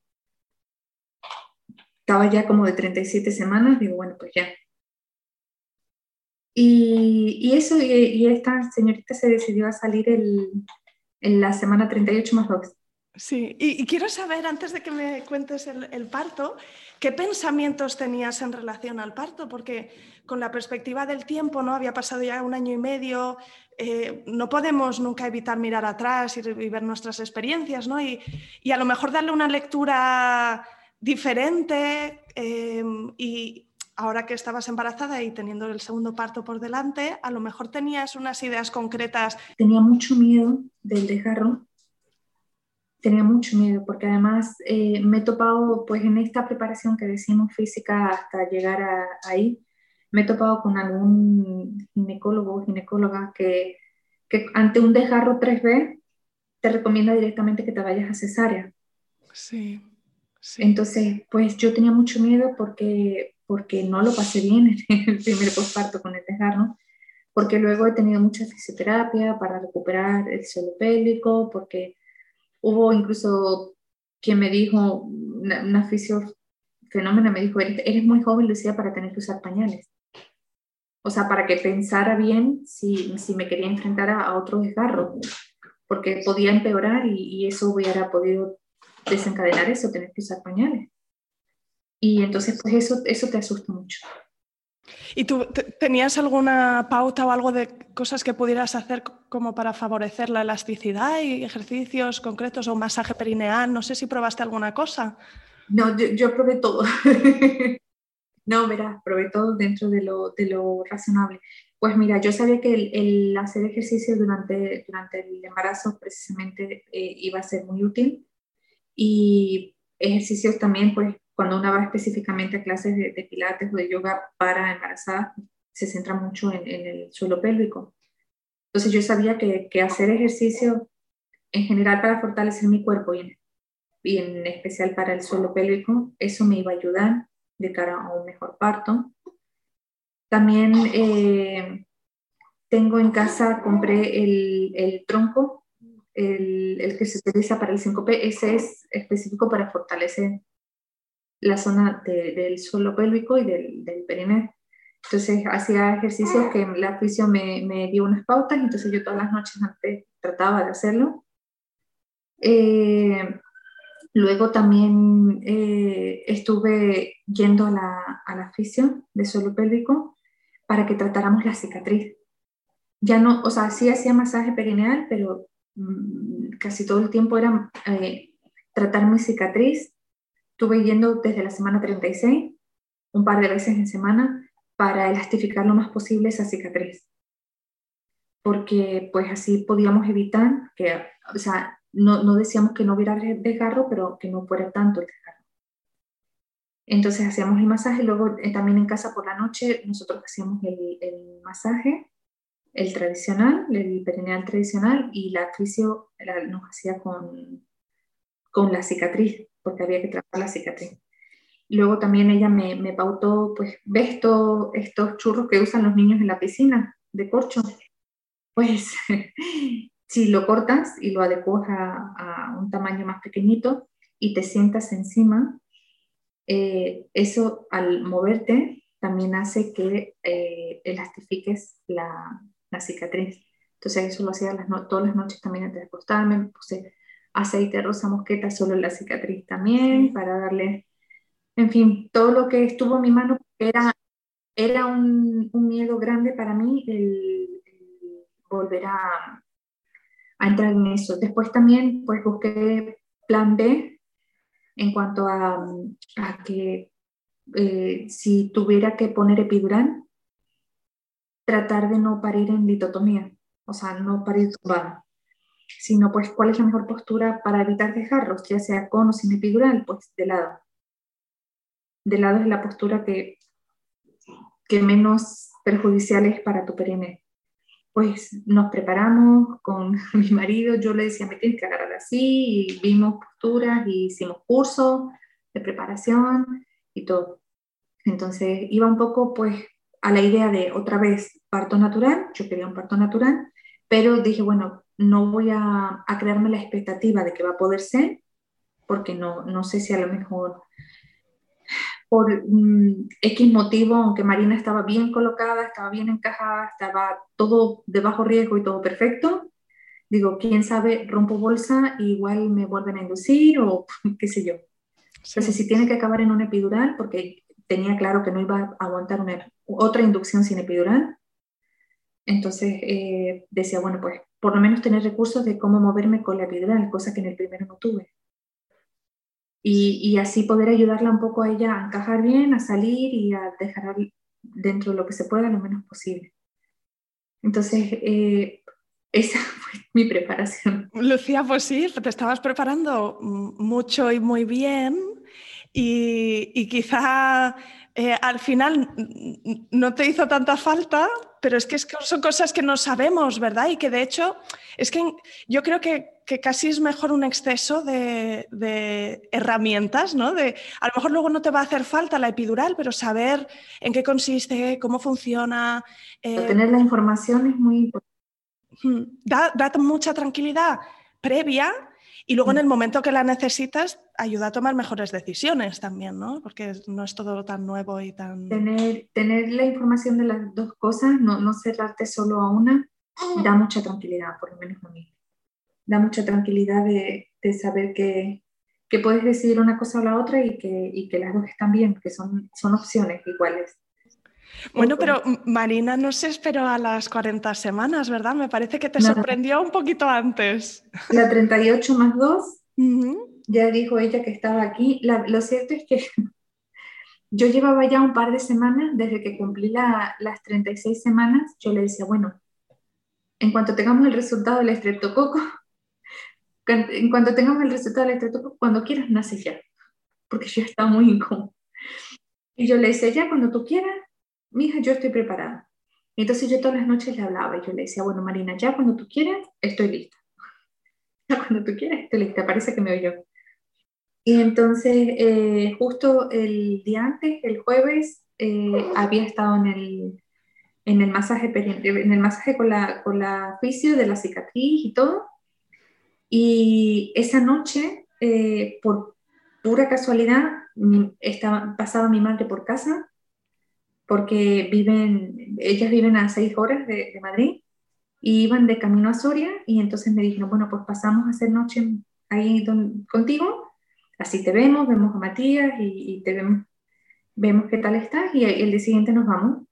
Estaba ya como de 37 semanas, digo, bueno, pues ya, y, eso, y, esta señorita se decidió a salir el, en la semana 38 más 2. Sí, y, quiero saber, antes de que me cuentes el, parto, ¿qué pensamientos tenías en relación al parto? Porque con la perspectiva del tiempo, ¿no? Había pasado ya un año y medio, eh, no podemos nunca evitar mirar atrás y, ver nuestras experiencias, ¿no? Y, a lo mejor darle una lectura diferente eh, y, ahora que estabas embarazada y teniendo el segundo parto por delante, a lo mejor tenías unas ideas concretas. Tenía mucho miedo del desgarro, tenía mucho miedo porque además eh, me he topado pues en esta preparación que decimos física hasta llegar a, ahí, me he topado con algún ginecólogo o ginecóloga que, que ante un desgarro 3B te recomienda directamente que te vayas a cesárea. Sí. sí. Entonces, pues yo tenía mucho miedo porque porque no lo pasé bien en el primer posparto con el desgarro, porque luego he tenido mucha fisioterapia para recuperar el suelo pélvico, porque hubo incluso quien me dijo, una, una fenómeno me dijo, eres, muy joven, Lucía, para tener que usar pañales. O sea, para que pensara bien si, si me quería enfrentar a, otro desgarro, porque podía empeorar y, y eso hubiera podido desencadenar eso, tener que usar pañales. Y entonces, pues eso, eso te asusta mucho. ¿Y tú tenías alguna pauta o algo de cosas que pudieras hacer como para favorecer la elasticidad y ejercicios concretos o un masaje perineal? No sé si probaste alguna cosa. No, yo, probé todo. no, verás, probé todo dentro de lo, de lo razonable. Pues mira, yo sabía que el, hacer ejercicio durante, durante el embarazo precisamente eh, iba a ser muy útil y ejercicios también, pues cuando uno va específicamente a clases de, pilates o de yoga para embarazadas, se centra mucho en, el suelo pélvico. Entonces yo sabía que, que, hacer ejercicio en general para fortalecer mi cuerpo y en, y en especial para el suelo pélvico, eso me iba a ayudar de cara a un mejor parto. También eh, tengo en casa, compré el, el tronco, el, el, que se utiliza para el 5P, ese es específico para fortalecer la zona del suelo pélvico y del, del perineo. Entonces hacía ejercicios que la fisio me, me, dio unas pautas, entonces yo todas las noches antes trataba de hacerlo. Eh, luego también eh, estuve yendo a la, a la fisio de suelo pélvico para que tratáramos la cicatriz. Ya no, o sea, sí hacía masaje perineal, pero mm, casi todo el tiempo era eh, tratar mi cicatriz Estuve yendo desde la semana 36, un par de veces en semana, para elastificar lo más posible esa cicatriz. Porque pues así podíamos evitar que, o sea, no, no decíamos que no hubiera desgarro, pero que no fuera tanto el desgarro. Entonces hacíamos el masaje, luego eh, también en casa por la noche nosotros hacíamos el, masaje, el tradicional, el perineal tradicional, y la fisio nos hacía con, con la cicatriz porque había que tratar la cicatriz. Luego también ella me, me pautó, pues, ¿ves estos churros que usan los niños en la piscina de corcho? Pues si lo cortas y lo adecuas a, un tamaño más pequeñito y te sientas encima, eh, eso al moverte también hace que eh, elastifiques la, la, cicatriz. Entonces eso lo hacía las todas las noches también antes de acostarme, puse aceite rosa mosqueta solo en la cicatriz también, para darle, en fin, todo lo que estuvo en mi mano era, era un, un miedo grande para mí el, volver a, a, entrar en eso. Después también pues busqué plan B en cuanto a, a que eh, si tuviera que poner epidural, tratar de no parir en litotomía, o sea, no parir tumbada sino pues cuál es la mejor postura para evitar desgarros, ya sea con o sin epidural, pues de lado. De lado es la postura que, que menos perjudicial es para tu perine. Pues nos preparamos con mi marido, yo le decía, me tienes que agarrar así, y vimos posturas, y hicimos cursos de preparación y todo. Entonces iba un poco pues a la idea de otra vez parto natural, yo quería un parto natural, pero dije, bueno, no voy a, crearme la expectativa de que va a poder ser, porque no, no sé si a lo mejor por mm, X motivo, aunque Marina estaba bien colocada, estaba bien encajada, estaba todo de bajo riesgo y todo perfecto, digo, quién sabe, rompo bolsa y igual me vuelven a inducir o qué sé yo. Entonces, si tiene que acabar en una epidural, porque tenía claro que no iba a aguantar una, otra inducción sin epidural, entonces eh, decía, bueno, pues por lo menos tener recursos de cómo moverme con la epidural, cosa que en el primero no tuve. Y, así poder ayudarla un poco a ella a encajar bien, a salir y a dejar dentro de lo que se pueda lo menos posible. Entonces, eh, esa fue mi preparación. Lucía, pues sí, te estabas preparando mucho y muy bien y, y quizá eh, al final no te hizo tanta falta, pero es que, son cosas que no sabemos, ¿verdad? Y que de hecho, es que yo creo que, casi es mejor un exceso de, herramientas, ¿no? De, a lo mejor luego no te va a hacer falta la epidural, pero saber en qué consiste, cómo funciona. Eh, tener la información es muy importante. Da, da mucha tranquilidad previa y luego en mm. el momento que la necesitas, ayuda a tomar mejores decisiones también, ¿no? Porque no es todo tan nuevo y tan... Tener, tener la información de las dos cosas, no, no cerrarte solo a una, da mucha tranquilidad, por lo menos a mí. Da mucha tranquilidad de, de saber que, que, puedes decidir una cosa o la otra y que, y que las dos están bien, que son, son opciones iguales. Bueno, pero Marina no se esperó a las 40 semanas, ¿verdad? Me parece que te sorprendió un poquito antes. La 38 más 2. ya dijo ella que estaba aquí. lo cierto es que yo llevaba ya un par de semanas, desde que cumplí las 36 semanas, yo le decía, bueno, en cuanto tengamos el resultado del estreptococo, en cuanto tengamos el resultado del estreptococo, cuando quieras, nace ya, porque yo estaba muy incómodo. Y yo le decía, ya, cuando tú quieras, mija, yo estoy preparada. Entonces yo todas las noches le hablaba y yo le decía, bueno, Marina, ya cuando tú quieras, estoy lista. Ya cuando tú quieras, estoy lista. Parece que me oyó. Y entonces, eh, justo el día antes, el jueves, eh, había estado en el, en el masaje, en el masaje con la, con la fisio de la cicatriz y todo. Y esa noche, eh, por pura casualidad, estaba, pasaba mi madre por casa porque viven, ellas viven a seis horas de, Madrid y iban de camino a Soria y entonces me dijeron, bueno, pues pasamos a hacer noche ahí contigo, así te vemos, vemos a Matías y, te vemos, vemos qué tal estás y el día siguiente nos vamos.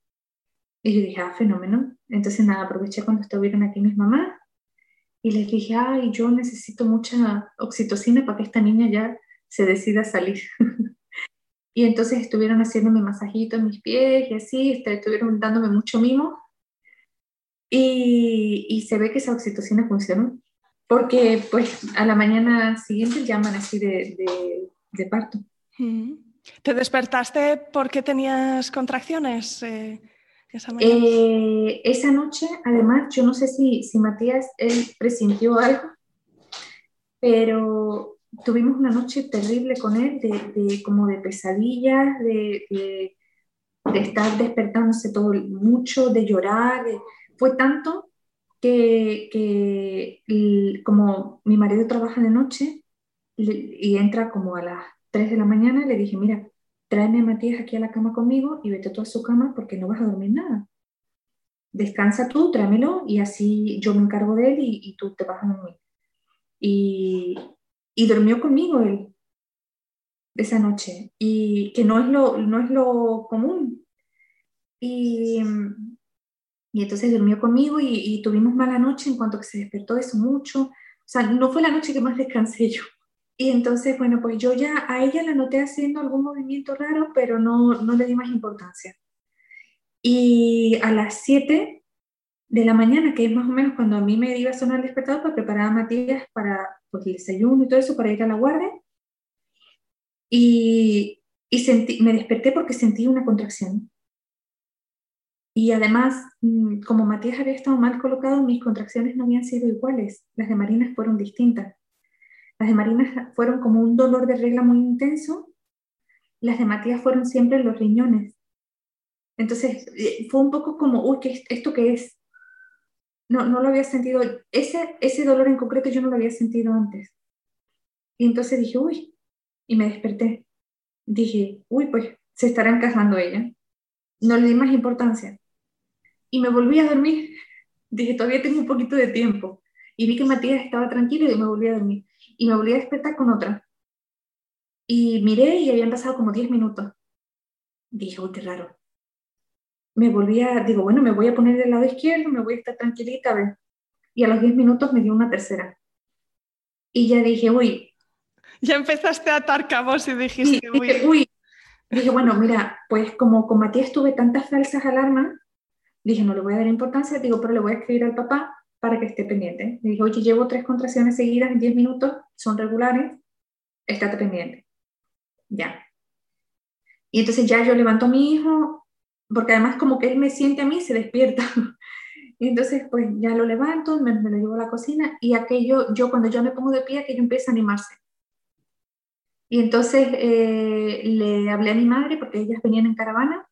Y yo dije, ah, fenómeno. Entonces nada, aproveché cuando estuvieron aquí mis mamás y les dije, ay, yo necesito mucha oxitocina para que esta niña ya se decida salir. Y entonces estuvieron haciéndome masajitos en mis pies y así, este, estuvieron dándome mucho mimo. Y, y se ve que esa oxitocina funcionó, porque pues a la mañana siguiente llaman así de, de, de parto. ¿Te despertaste porque tenías contracciones eh, esa? Eh, esa noche, además, yo no sé si, si Matías, él presintió algo, pero tuvimos una noche terrible con él, de, como de pesadillas, de, de, estar despertándose todo mucho, de llorar. fue tanto que, que, como mi marido trabaja de noche y entra como a las 3 de la mañana, le dije, mira, tráeme a Matías aquí a la cama conmigo y vete tú a su cama porque no vas a dormir nada. Descansa tú, tráemelo y así yo me encargo de él y, y tú te vas a dormir. Y, y durmió conmigo él esa noche, y que no es lo, no es lo común. Y, y entonces durmió conmigo y, tuvimos mala noche en cuanto que se despertó eso mucho. O sea, no fue la noche que más descansé yo. Y entonces, bueno, pues yo ya a ella la noté haciendo algún movimiento raro, pero no, no le di más importancia. Y a las 7 de la mañana, que es más o menos cuando a mí me iba a sonar el despertador para preparar a Matías para pues, el desayuno y todo eso, para ir a la guardia. Y, y sentí, me desperté porque sentí una contracción. Y además, mm, como Matías había estado mal colocado, mis contracciones no habían sido iguales. Las de Marina fueron distintas. Las de Marina fueron como un dolor de regla muy intenso. Las de Matías fueron siempre los riñones. Entonces, eh, fue un poco como, uy, ¿qué, ¿esto qué es? No, no lo había sentido, ese, ese dolor en concreto yo no lo había sentido antes. Y entonces dije, uy, y me desperté. Dije, uy, pues se estará encajando ella. No le di más importancia. Y me volví a dormir. Dije, todavía tengo un poquito de tiempo. Y vi que Matías estaba tranquilo y me volví a dormir. Y me volví a despertar con otra. Y miré y habían pasado como 10 minutos. Dije, uy, qué raro me volví a, digo, bueno, me voy a poner del lado izquierdo, me voy a estar tranquilita, a ver. Y a los 10 minutos me dio una tercera. Y ya dije, uy. Ya empezaste a atar cabos y dijiste, uy. Dije, uy. Dije, bueno, mira, pues como con Matías tuve tantas falsas alarmas, dije, no le voy a dar importancia, digo, pero le voy a escribir al papá para que esté pendiente. Le dije, oye, llevo tres contracciones seguidas en 10 minutos, son regulares, estate pendiente. Ya. Y entonces ya yo levanto a mi hijo, porque además como que él me siente a mí, se despierta. y entonces pues ya lo levanto, me, lo llevo a la cocina y aquello, yo cuando yo me pongo de pie, aquello empieza a animarse. Y entonces eh, le hablé a mi madre, porque ellas venían en caravana,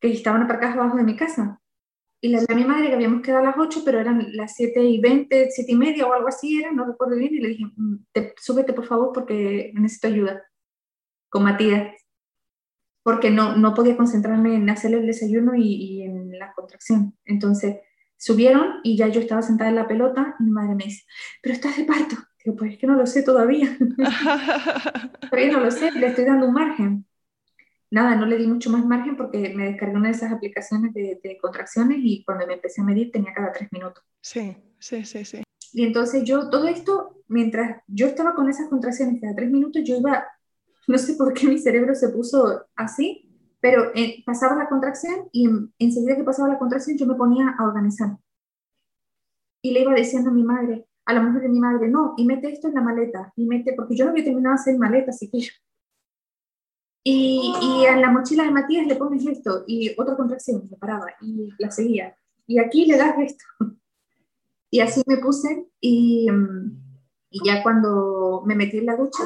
que estaban aparcadas abajo de mi casa. Y le hablé a mi madre que habíamos quedado a las 8, pero eran las 7 y 20, 7 y media o algo así era, no recuerdo bien. Y le dije, mm, súbete por favor porque necesito ayuda con Matías porque no, no podía concentrarme en hacerle el desayuno y, en la contracción. Entonces subieron y ya yo estaba sentada en la pelota y mi madre me dice, pero estás de parto. Digo, pues es que no lo sé todavía. todavía no lo sé, le estoy dando un margen. Nada, no le di mucho más margen porque me descargué una de esas aplicaciones de, de contracciones y cuando me empecé a medir tenía cada tres minutos. Sí, sí, sí, sí. Y entonces yo todo esto mientras yo estaba con esas contracciones cada tres minutos, yo iba, no sé por qué mi cerebro se puso así, pero eh, pasaba la contracción y enseguida que pasaba la contracción yo me ponía a organizar. Y le iba diciendo a mi madre, a la mujer de mi madre, no, y mete esto en la maleta, y mete, porque yo no había terminado de hacer maleta, así que. Y, y a la mochila de Matías le pones esto, y otra contracción, se paraba, y la seguía. Y aquí le das esto. Y así me puse, y, y ya cuando me metí en la ducha,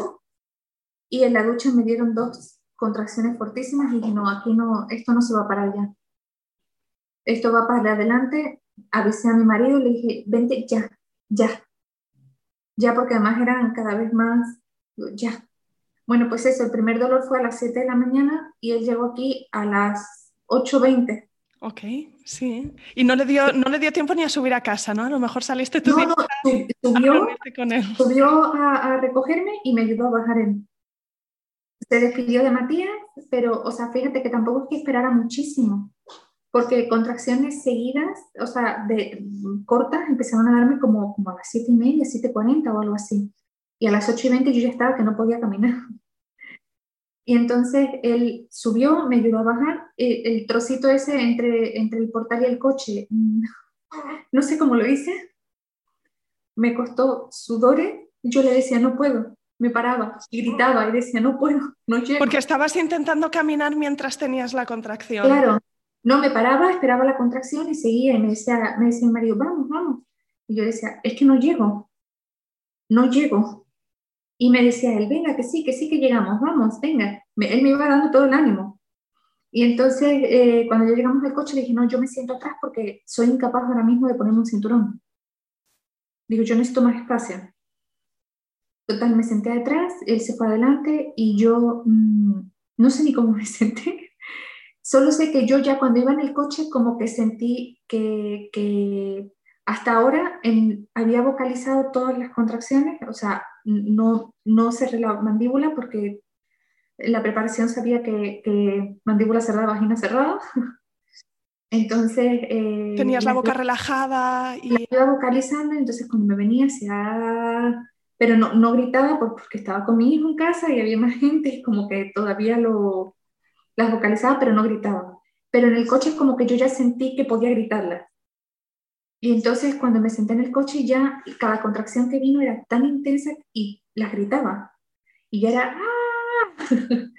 y en la ducha me dieron dos contracciones fortísimas, y dije, no, aquí no, esto no se va a parar ya. Esto va para adelante. Avisé a mi marido y le dije, vente ya, ya. Ya, porque además eran cada vez más, ya. Bueno, pues eso, el primer dolor fue a las 7 de la mañana y él llegó aquí a las 8.20. Ok, sí. Y no le, dio, no le dio tiempo ni a subir a casa, ¿no? A lo mejor saliste tú no, no, subió, con él. subió a, a, recogerme y me ayudó a bajar él. Se despidió de Matías, pero, o sea, fíjate que tampoco es que esperara muchísimo, porque contracciones seguidas, o sea, de cortas, empezaron a darme como, como a las 7 y media, 7.40 o algo así. Y a las 8 y 20 yo ya estaba que no podía caminar. Y entonces él subió, me ayudó a bajar. El, el, trocito ese entre, entre el portal y el coche, mm, no sé cómo lo hice. Me costó sudores. Yo le decía, no puedo. Me paraba y gritaba y decía, no puedo, no llego. Porque estabas intentando caminar mientras tenías la contracción. Claro. No, me paraba, esperaba la contracción y seguía. Y me decía, me decía el marido, vamos, vamos. Y yo decía, es que no llego. No llego. Y me decía él, venga, que sí, que sí, que llegamos, vamos, venga. él me iba dando todo el ánimo. Y entonces, eh, cuando ya llegamos al coche, le dije, no, yo me siento atrás porque soy incapaz ahora mismo de ponerme un cinturón. Digo, yo necesito más espacio. Total, me senté atrás, él se fue adelante y yo mmm, no sé ni cómo me senté. Solo sé que yo ya cuando iba en el coche como que sentí que, que hasta ahora en, había vocalizado todas las contracciones, o sea, no, no cerré la mandíbula porque la preparación sabía que, que mandíbula cerrada, vagina cerrada. Entonces... Eh, Tenías la boca relajada y... La iba vocalizando, entonces cuando me venía hacia... Pero no, no gritaba porque estaba con mi hijo en casa y había más gente, como que todavía lo, las vocalizaba, pero no gritaba. Pero en el coche como que yo ya sentí que podía gritarlas. Y entonces cuando me senté en el coche ya cada contracción que vino era tan intensa y las gritaba. Y ya era... ¡Ah!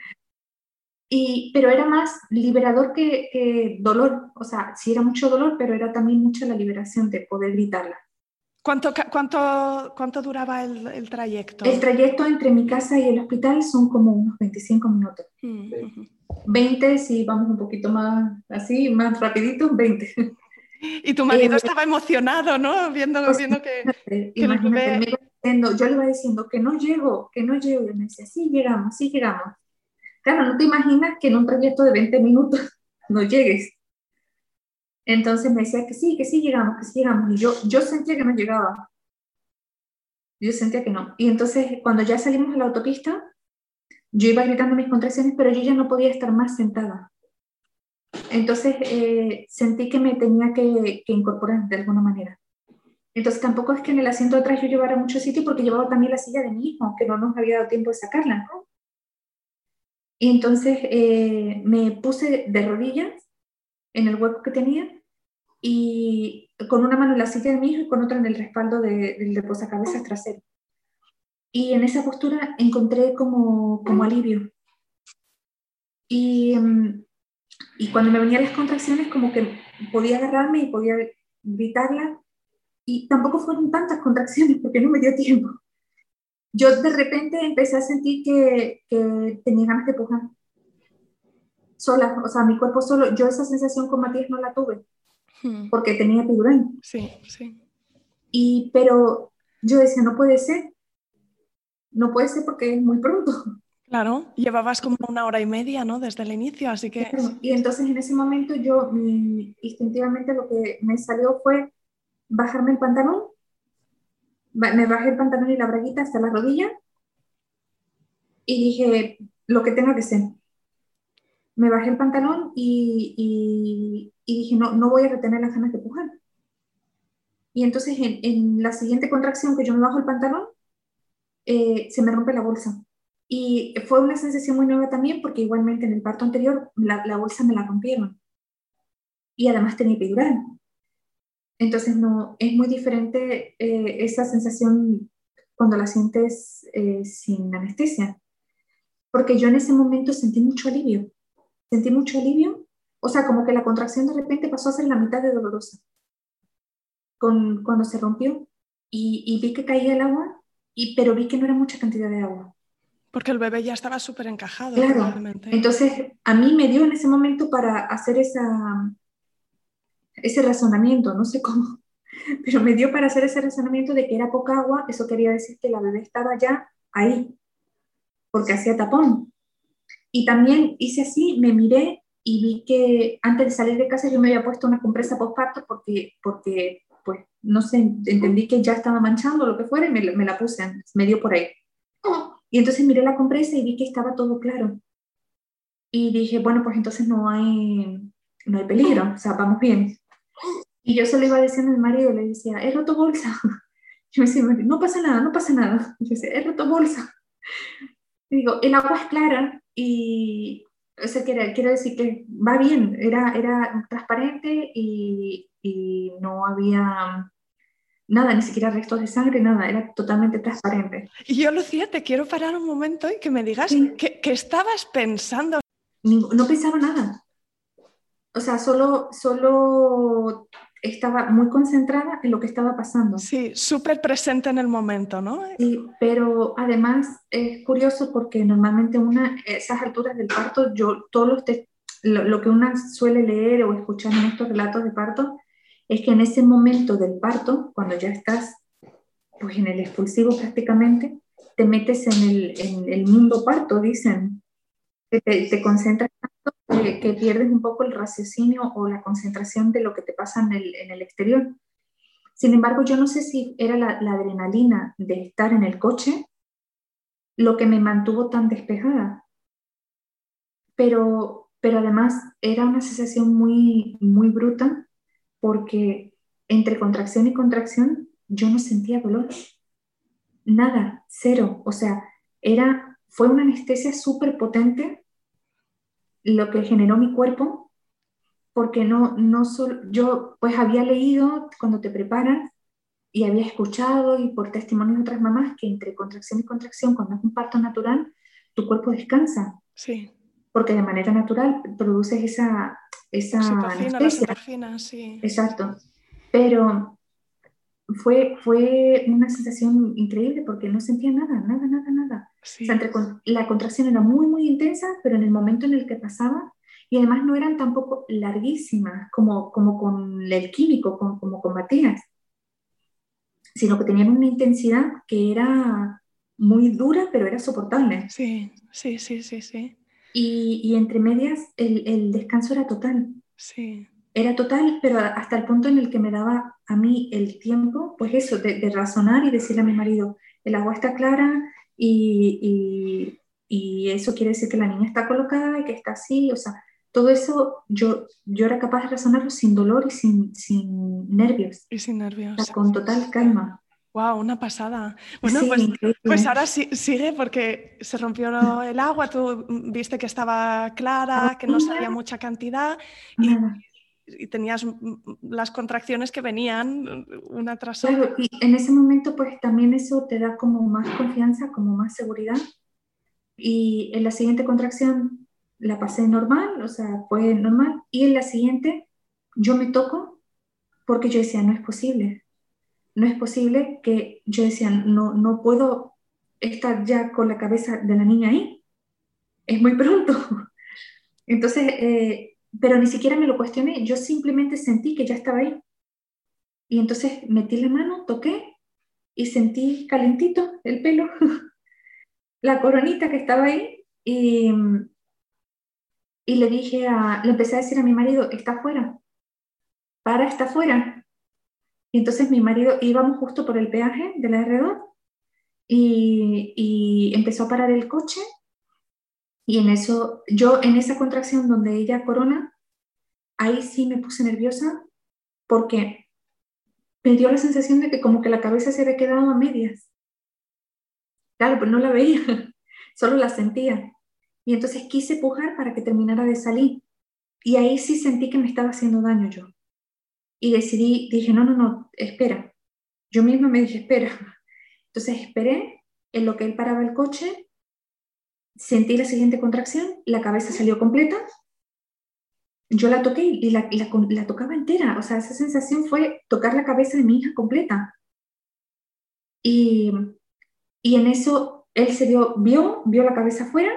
y, pero era más liberador que, que, dolor. O sea, sí era mucho dolor, pero era también mucha la liberación de poder gritarla. ¿Cuánto, cuánto, cuánto duraba el, el, trayecto? El trayecto entre mi casa y el hospital son como unos 25 minutos. Mm -hmm. 20 si vamos un poquito más así, más rapidito, 20. Y tu marido eh, estaba emocionado, ¿no? Viendo, pues, viendo que, que imagínate, me diciendo, yo le iba diciendo que no llego, que no llego. Y me decía, sí llegamos, sí llegamos. Claro, no te imaginas que en un trayecto de 20 minutos no llegues. Entonces me decía que sí, que sí llegamos, que sí llegamos. Y yo, yo sentía que no llegaba. Yo sentía que no. Y entonces cuando ya salimos a la autopista, yo iba gritando mis contracciones, pero yo ya no podía estar más sentada. Entonces eh, sentí que me tenía que, que, incorporar de alguna manera. Entonces tampoco es que en el asiento de atrás yo llevara mucho sitio porque llevaba también la silla de mi hijo, que no nos había dado tiempo de sacarla. ¿no? Y entonces eh, me puse de rodillas en el hueco que tenía y con una mano en la silla de mi hijo y con otra en el respaldo de, del reposacabezas trasero. Y en esa postura encontré como, como alivio. Y, y cuando me venían las contracciones, como que podía agarrarme y podía gritarla. Y tampoco fueron tantas contracciones porque no me dio tiempo. Yo de repente empecé a sentir que, que tenía ganas de pujar. Sola, o sea, mi cuerpo solo. Yo esa sensación con Matías no la tuve porque tenía epidural. Sí, sí. Y, pero yo decía, no puede ser. No puede ser porque es muy pronto. Claro, llevabas como una hora y media, ¿no? Desde el inicio, así que... Claro. Y entonces en ese momento yo mi, instintivamente lo que me salió fue bajarme el pantalón, me bajé el pantalón y la braguita hasta la rodilla y dije, lo que tenga que ser. Me bajé el pantalón y, y, y dije, no, no voy a retener las ganas de pujar. Y entonces en, en, la siguiente contracción que yo me bajo el pantalón, eh, se me rompe la bolsa. Y fue una sensación muy nueva también porque igualmente en el parto anterior la, la bolsa me la rompieron. Y además tenía epidural. Entonces no, es muy diferente eh, esa sensación cuando la sientes eh, sin anestesia. Porque yo en ese momento sentí mucho alivio. Sentí mucho alivio. O sea, como que la contracción de repente pasó a ser la mitad de dolorosa. Con, cuando se rompió y, y vi que caía el agua, y, pero vi que no era mucha cantidad de agua. Porque el bebé ya estaba súper encajado. Claro. Entonces, a mí me dio en ese momento para hacer esa, ese razonamiento, no sé cómo, pero me dio para hacer ese razonamiento de que era poca agua, eso quería decir que la bebé estaba ya ahí, porque hacía tapón. Y también hice así, me miré y vi que antes de salir de casa yo me había puesto una compresa postparto porque, porque pues, no sé, entendí que ya estaba manchando lo que fuera y me, me la puse, me dio por ahí. Y entonces miré la compresa y vi que estaba todo claro. Y dije, bueno, pues entonces no hay, no hay peligro, o sea, vamos bien. Y yo se lo iba diciendo a mi marido, le decía, he roto bolsa. Yo me decía, no pasa nada, no pasa nada. Yo decía, he roto bolsa. Digo, el agua es clara y, o sea, quiere, quiere decir que va bien, era, era transparente y, y no había nada, ni siquiera restos de sangre, nada, era totalmente transparente. Y yo, Lucía, te quiero parar un momento y que me digas qué, estabas pensando. No pensaba nada. O sea, solo, solo estaba muy concentrada en lo que estaba pasando. Sí, súper presente en el momento, ¿no? Sí, pero además es curioso porque normalmente una, esas alturas del parto, yo todos los lo, lo, que una suele leer o escuchar en estos relatos de parto es que en ese momento del parto, cuando ya estás pues en el expulsivo prácticamente, te metes en el, en el mundo parto, dicen, te, te concentras que, pierdes un poco el raciocinio o la concentración de lo que te pasa en el, en el exterior. Sin embargo, yo no sé si era la, la, adrenalina de estar en el coche lo que me mantuvo tan despejada. Pero, pero además era una sensación muy, muy bruta porque entre contracción y contracción yo no sentía dolor. Nada, cero. O sea, era, fue una anestesia súper potente lo que generó mi cuerpo, porque no, no solo, yo pues había leído cuando te preparas y había escuchado y por testimonios de otras mamás que entre contracción y contracción, cuando es un parto natural, tu cuerpo descansa. Sí. Porque de manera natural produces esa, esa anestesia. sí. Exacto. Pero fue, fue una sensación increíble porque no sentía nada, nada, nada, nada. la contracción era muy, muy intensa, pero en el momento en el que pasaba, y además no eran tampoco larguísimas como, como con el químico, como, como con Matías, sino que tenían una intensidad que era muy dura, pero era soportable. Sí, sí, sí, sí, sí. Y, y entre medias el, el, descanso era total. Sí. Era total, pero hasta el punto en el que me daba a mí el tiempo, pues eso, de, de razonar y decirle a mi marido, el agua está clara y, y, y, eso quiere decir que la niña está colocada y que está así, o sea, todo eso yo, yo era capaz de razonarlo sin dolor y sin, sin nervios. Y sin nervios. O sea, con total calma. Wow, una pasada. Bueno, sí, pues, pues, ahora sí, sigue porque se rompió el agua, tú viste que estaba clara, que no salía mucha cantidad y, y, tenías las contracciones que venían una tras otra. Claro, y en ese momento pues también eso te da como más confianza, como más seguridad. Y en la siguiente contracción la pasé normal, o sea, fue normal. Y en la siguiente yo me toco porque yo decía, no es posible no es posible que yo decía, no, no puedo estar ya con la cabeza de la niña ahí. Es muy pronto. Entonces, eh, pero ni siquiera me lo cuestioné, yo simplemente sentí que ya estaba ahí. Y entonces metí la mano, toqué y sentí calentito el pelo, la coronita que estaba ahí. Y, y le dije a, le empecé a decir a mi marido, está afuera, para, está afuera. Y entonces mi marido íbamos justo por el peaje de la R2 y, y, empezó a parar el coche y en eso, yo en esa contracción donde ella corona, ahí sí me puse nerviosa porque me dio la sensación de que como que la cabeza se había quedado a medias. Claro, pero no la veía, solo la sentía. Y entonces quise pujar para que terminara de salir. Y ahí sí sentí que me estaba haciendo daño yo. Y decidí, dije, no, no, no, espera. Yo misma me dije, espera. Entonces esperé en lo que él paraba el coche, sentí la siguiente contracción, la cabeza salió completa, yo la toqué y la, la, tocaba entera, o sea, esa sensación fue tocar la cabeza de mi hija completa. Y, y en eso él se dio, vio, vio la cabeza afuera,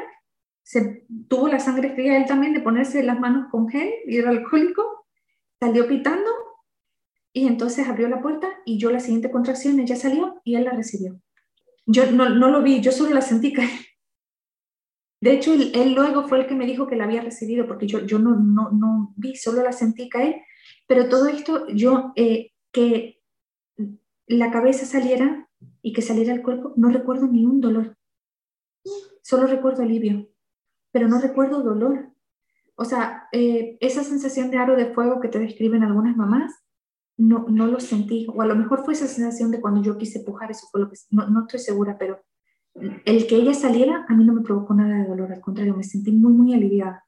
se, tuvo la sangre fría él también de ponerse las manos con gel hidroalcohólico, salió pitando y entonces abrió la puerta y yo la siguiente contracción ella salió y él la recibió. Yo no, no lo vi, yo solo la sentí caer. De hecho, él, luego fue el que me dijo que la había recibido, porque yo, yo no, no, no vi, solo la sentí caer. Pero todo esto, yo, eh, que la cabeza saliera y que saliera el cuerpo, no recuerdo ni un dolor. Solo recuerdo alivio, pero no recuerdo dolor. O sea, eh, esa sensación de aro de fuego que te describen algunas mamás, no, no lo sentí. O a lo mejor fue esa sensación de cuando yo quise pujar, eso fue lo que... No, no estoy segura, pero el que ella saliera a mí no me provocó nada de dolor, al contrario, me sentí muy, muy aliviada.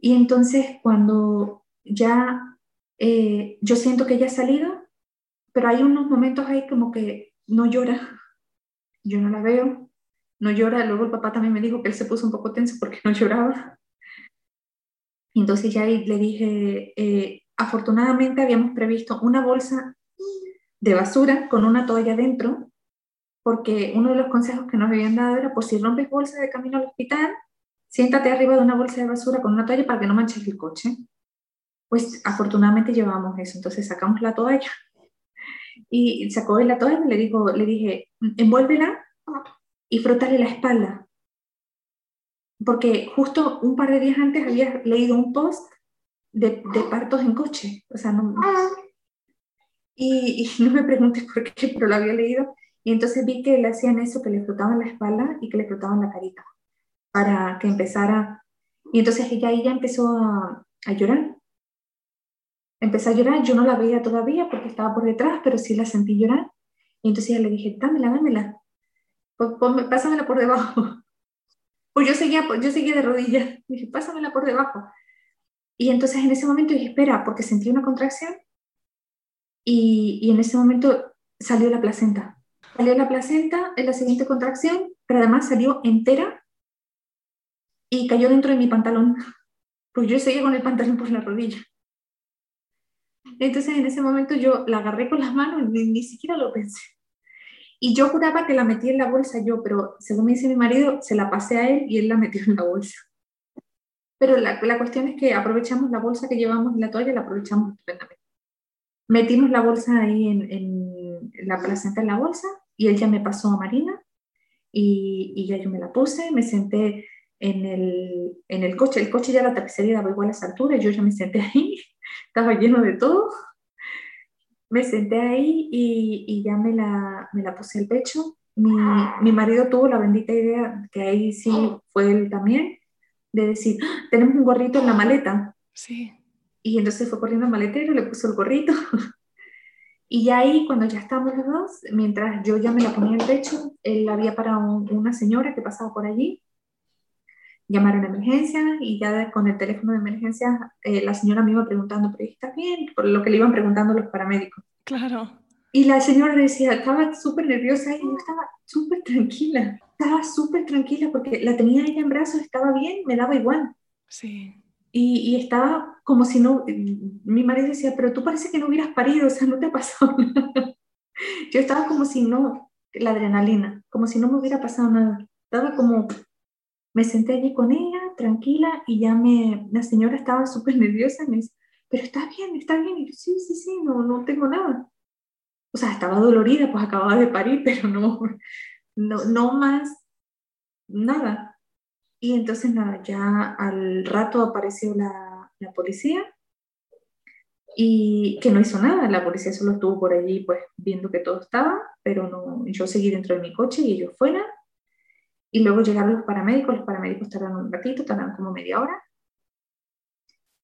Y entonces cuando ya eh, yo siento que ella ha salido, pero hay unos momentos ahí como que no llora, yo no la veo, no llora, luego el papá también me dijo que él se puso un poco tenso porque no lloraba. Y entonces ya le dije, eh, afortunadamente habíamos previsto una bolsa de basura con una toalla dentro porque uno de los consejos que nos habían dado era, pues si rompes bolsa de camino al hospital, siéntate arriba de una bolsa de basura con una toalla para que no manches el coche. Pues afortunadamente llevamos eso, entonces sacamos la toalla y sacó la toalla y le, dijo, le dije, envuélvela y frótale la espalda. Porque justo un par de días antes había leído un post de, de partos en coche. O sea, no, y, y, no me preguntes por qué, pero lo había leído y entonces vi que le hacían eso, que le frotaban la espalda y que le frotaban la carita para que empezara. Y entonces ella, ella empezó a, a llorar. Empezó a llorar, yo no la veía todavía porque estaba por detrás, pero sí la sentí llorar. Y entonces ya le dije, dámela, dámela. pásamela por debajo. Pues yo seguía, yo seguía de rodillas. Dije, pásamela por debajo. Y entonces en ese momento dije, espera, porque sentí una contracción. Y, y en ese momento salió la placenta. Salió la placenta en la siguiente contracción, pero además salió entera y cayó dentro de mi pantalón, pues yo seguía con el pantalón por la rodilla. Entonces en ese momento yo la agarré con las manos, ni, ni siquiera lo pensé. Y yo juraba que la metí en la bolsa yo, pero según me dice mi marido, se la pasé a él y él la metió en la bolsa. Pero la, la cuestión es que aprovechamos la bolsa que llevamos en la toalla, la aprovechamos estupendamente. Metimos la bolsa ahí en, en la placenta en la bolsa y él ya me pasó a Marina y, y, ya yo me la puse, me senté en el, en el coche, el coche ya la tapicería daba igual a esa altura, yo ya me senté ahí, estaba lleno de todo, me senté ahí y, y ya me la, me la puse al pecho. Mi, mi, marido tuvo la bendita idea, que ahí sí fue él también, de decir, ¡Ah! tenemos un gorrito en la maleta. Sí. Y entonces fue corriendo al maletero, le puso el gorrito Y ahí, cuando ya estábamos los dos, mientras yo ya me la ponía en el pecho, él había para una señora que pasaba por allí. Llamaron a emergencia y ya con el teléfono de emergencia eh, la señora me iba preguntando, pero ¿estás bien? Por lo que le iban preguntando los paramédicos. Claro. Y la señora decía, estaba súper nerviosa y yo estaba súper tranquila. Estaba súper tranquila porque la tenía ella en brazos, estaba bien, me daba igual. Sí. Y, y, estaba como si no, mi marido decía, pero tú parece que no hubieras parido, o sea, no te pasó nada. Yo estaba como si no, la adrenalina, como si no me hubiera pasado nada. Estaba como, me senté allí con ella, tranquila, y ya me, la señora estaba súper nerviosa, me dice, pero está bien, está bien. Y yo, sí, sí, sí, no, no tengo nada. O sea, estaba dolorida, pues acababa de parir, pero no, no, no más, nada. Y entonces nada, ya al rato apareció la, la, policía y que no hizo nada, la policía solo estuvo por allí pues viendo que todo estaba, pero no, yo seguí dentro de mi coche y ellos fuera. Y luego llegaron los paramédicos, los paramédicos tardaron un ratito, tardaron como media hora.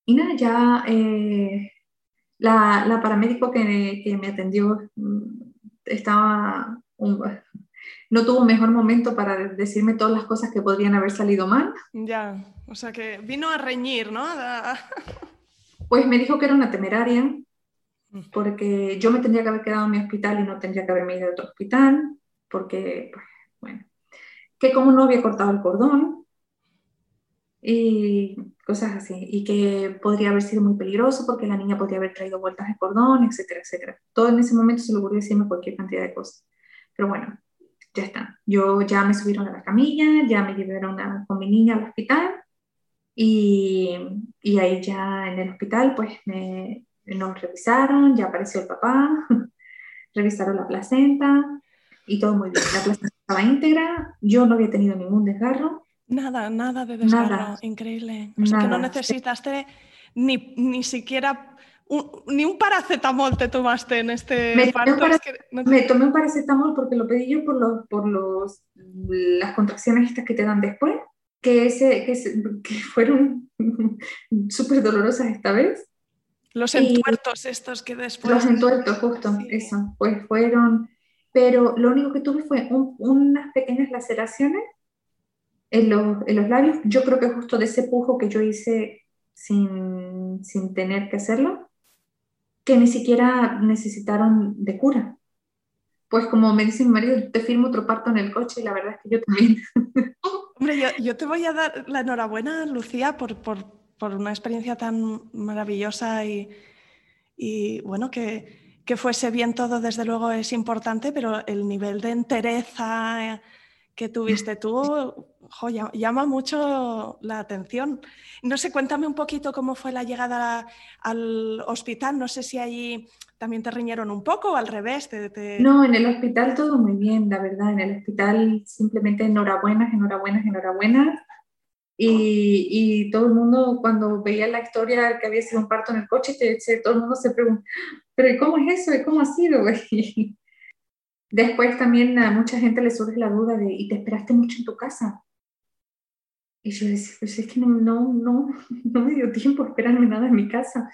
Y nada, ya eh, la, la, paramédico que, que, me atendió mm, estaba, un, no tuvo mejor momento para decirme todas las cosas que podrían haber salido mal. Ya, o sea que vino a reñir, ¿no? Pues me dijo que era una temeraria, Mm. porque yo me tendría que haber quedado en mi hospital y no tendría que haberme ido a otro hospital, porque, pues, bueno, que como no había cortado el cordón y cosas así, y que podría haber sido muy peligroso porque la niña podría haber traído vueltas de cordón, etcétera, etcétera. Todo en ese momento se le ocurrió decirme cualquier cantidad de cosas. Pero bueno, ya está. Yo ya me subieron a la camilla, ya me llevaron a, con mi niña al hospital y, y ahí ya en el hospital pues me, nos revisaron, ya apareció el papá, revisaron la placenta y todo muy bien. La placenta estaba íntegra, yo no había tenido ningún desgarro. Nada, nada de desgarro, increíble. O sea que no necesitaste ni, ni siquiera un, ni un paracetamol te tomaste en este me parto. Tomé es que no te... Me tomé un paracetamol porque lo pedí yo por, los, por los, las contracciones estas que te dan después, que, ese, que, que fueron súper dolorosas esta vez. Los entuertos y estos que después... Los entuertos, justo, sí. eso, pues fueron, pero lo único que tuve fue un, unas pequeñas laceraciones en los, en los, labios, yo creo que justo de ese pujo que yo hice sin, sin tener que hacerlo, que ni siquiera necesitaron de cura. Pues como me dice mi marido, te firmo otro parto en el coche y la verdad es que yo también. Hombre, yo, yo te voy a dar la enhorabuena, Lucía, por, por, por una experiencia tan maravillosa y, y bueno, que, que, fuese bien todo, desde luego es importante, pero el nivel de entereza que tuviste tú jo, llama mucho la atención. No sé, cuéntame un poquito cómo fue la llegada al hospital. No sé si allí también te riñeron un poco o al revés. Te, te... No, en el hospital todo muy bien, la verdad. En el hospital simplemente enhorabuenas, enhorabuenas, enhorabuenas. Y, y, todo el mundo cuando veía la historia que había sido un parto en el coche, te, todo el mundo se pregunta, pero ¿cómo es eso? ¿Y cómo ha sido? después también a mucha gente le surge la duda de, ¿y te esperaste mucho en tu casa? Y yo decía, pues es que no, no, no, no me dio tiempo a esperarme nada en mi casa.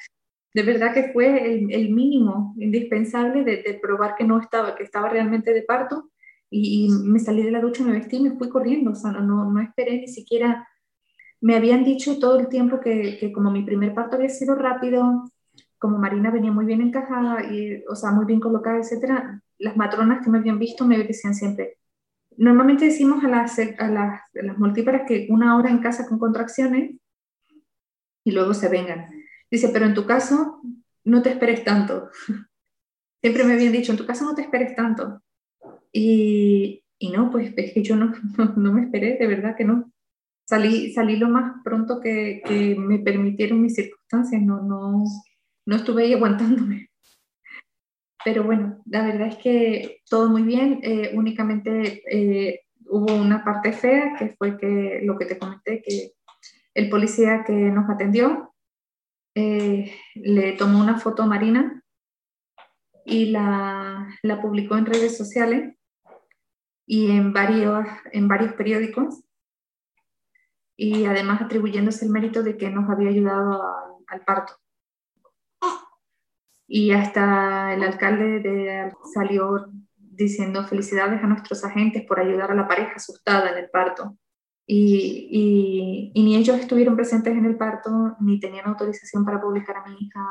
De verdad que fue el, mínimo indispensable de, probar que no estaba, que estaba realmente de parto. Y, me salí de la ducha, me vestí me fui corriendo. O sea, no, no, no esperé ni siquiera me habían dicho todo el tiempo que, que, como mi primer parto había sido rápido, como Marina venía muy bien encajada, y, o sea, muy bien colocada, etcétera, las matronas que me habían visto me decían siempre, normalmente decimos a las, a las, a las multíparas que una hora en casa con contracciones y luego se vengan. Dice, pero en tu caso no te esperes tanto. Siempre me habían dicho, en tu caso no te esperes tanto. Y, y no, pues es que yo no, no, no me esperé, de verdad que no salí, salí lo más pronto que, que, me permitieron mis circunstancias, no, no, no estuve ahí aguantándome. Pero bueno, la verdad es que todo muy bien, eh, únicamente eh, hubo una parte fea, que fue que lo que te comenté, que el policía que nos atendió eh, le tomó una foto a Marina y la, la publicó en redes sociales y en varios, en varios periódicos y además atribuyéndose el mérito de que nos había ayudado a, al parto. Y hasta el alcalde de, salió diciendo felicidades a nuestros agentes por ayudar a la pareja asustada en el parto. Y, y, y, ni ellos estuvieron presentes en el parto, ni tenían autorización para publicar a mi hija,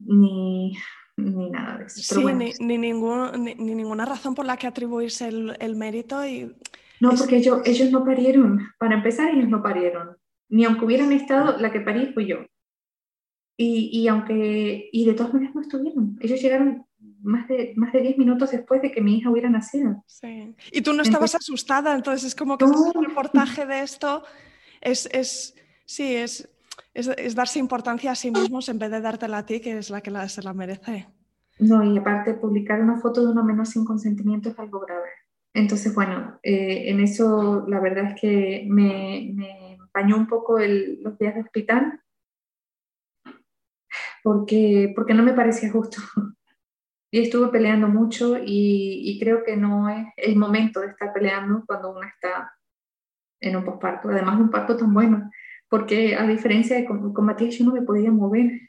ni, ni nada de eso. Sí, bueno. ni, ni, ningún, ni, ni, ninguna razón por la que atribuirse el, el mérito y no, porque ellos, ellos no parieron. Para empezar, ellos no parieron. Ni aunque hubieran estado, la que parí fui yo. Y, y aunque, y de todas maneras no estuvieron. Ellos llegaron más de, más de 10 minutos después de que mi hija hubiera nacido. Sí. Y tú no estabas entonces, asustada, entonces es como que no. el reportaje de esto es, es sí, es, es, es, darse importancia a sí mismos en vez de dártela a ti, que es la que la, se la merece. No, y aparte publicar una foto de una menor sin consentimiento es algo grave. Entonces, bueno, eh, en eso la verdad es que me, me empañó un poco el, los días de hospital porque, porque no me parecía justo. Y estuve peleando mucho y, y, creo que no es el momento de estar peleando cuando uno está en un posparto, además un parto tan bueno, porque a diferencia de con, con Matías yo no me podía mover.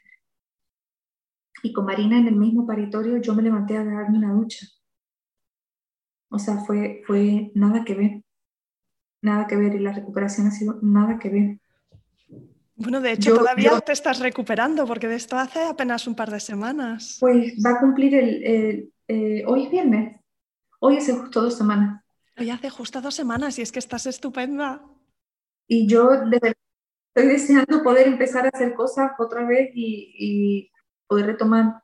Y con Marina en el mismo paritorio yo me levanté a darme una ducha O sea, fue, fue nada que ver, nada que ver y la recuperación ha sido nada que ver. Bueno, de hecho, todavía te estás recuperando porque de esto hace apenas un par de semanas. Pues va a cumplir el, eh, hoy es viernes, hoy hace justo dos semanas. Hoy hace justo dos semanas y es que estás estupenda. Y yo de verdad estoy deseando poder empezar a hacer cosas otra vez y, y poder retomar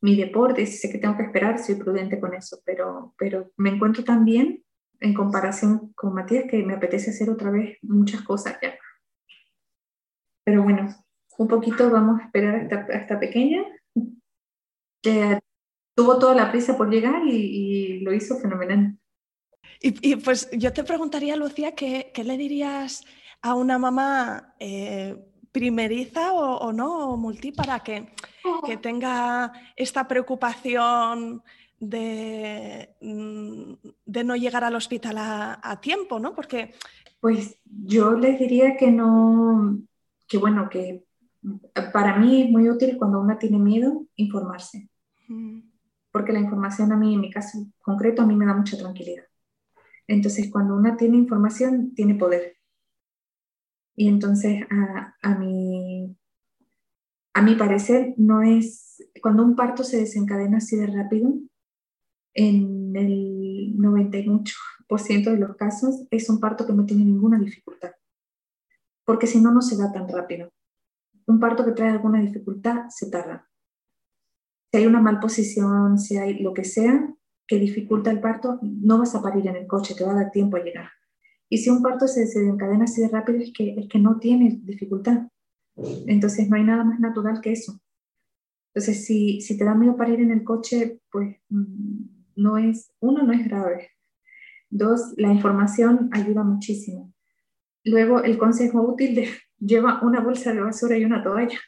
mi deporte. Sé que tengo que esperar, soy prudente con eso, pero, pero me encuentro tan bien en comparación con Matías que me apetece hacer otra vez muchas cosas ya. Pero bueno, un poquito vamos a esperar a esta, pequeña, que tuvo toda la prisa por llegar y, lo hizo fenomenal. Y, pues yo te preguntaría, Lucía, ¿qué, le dirías a una mamá eh, primeriza o, no, o multi, para que, que tenga esta preocupación de, mm, de, no llegar al hospital a, a, tiempo, ¿no? Porque... Pues yo les diría que no, que bueno, que para mí es muy útil cuando una tiene miedo informarse. Porque la información a mí, en mi caso concreto, a mí me da mucha tranquilidad. Entonces, cuando una tiene información, tiene poder. Y entonces, a, a, mi, a mi parecer, no es, cuando un parto se desencadena así de rápido, en el 98% de los casos, es un parto que no tiene ninguna dificultad porque si no, no se da tan rápido. Un parto que trae alguna dificultad se tarda. Si hay una mal posición, si hay lo que sea que dificulta el parto, no vas a parir en el coche, te va a dar tiempo a llegar. Y si un parto se, desencadena así de rápido, es que, es que no tiene dificultad. Entonces no hay nada más natural que eso. Entonces, si, si te da miedo parir en el coche, pues mm, no es, uno, no es grave. Dos, la información ayuda muchísimo. Luego, el consejo útil de lleva una bolsa de basura y una toalla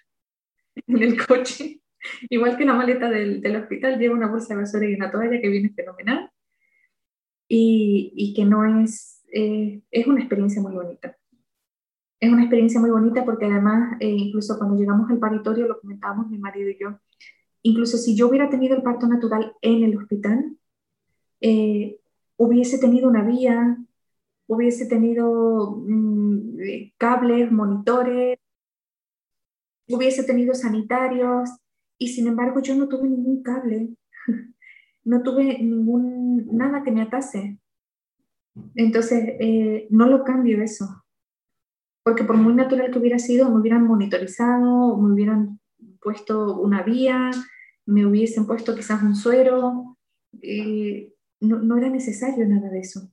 en el coche. Igual que la maleta del, hospital, lleva una bolsa de basura y una toalla que viene fenomenal. Y, y que no es, eh, es una experiencia muy bonita. Es una experiencia muy bonita porque además, eh, incluso cuando llegamos al paritorio, lo comentábamos mi marido y yo, incluso si yo hubiera tenido el parto natural en el hospital, eh, hubiese tenido una vía, hubiese tenido mm, eh, cables, monitores, hubiese tenido sanitarios y sin embargo yo no tuve ningún cable, no tuve ningún, nada que me atase. Entonces, eh, no lo cambio eso, porque por muy natural que hubiera sido, me hubieran monitorizado, me hubieran puesto una vía, me hubiesen puesto quizás un suero, eh, no, no era necesario nada de eso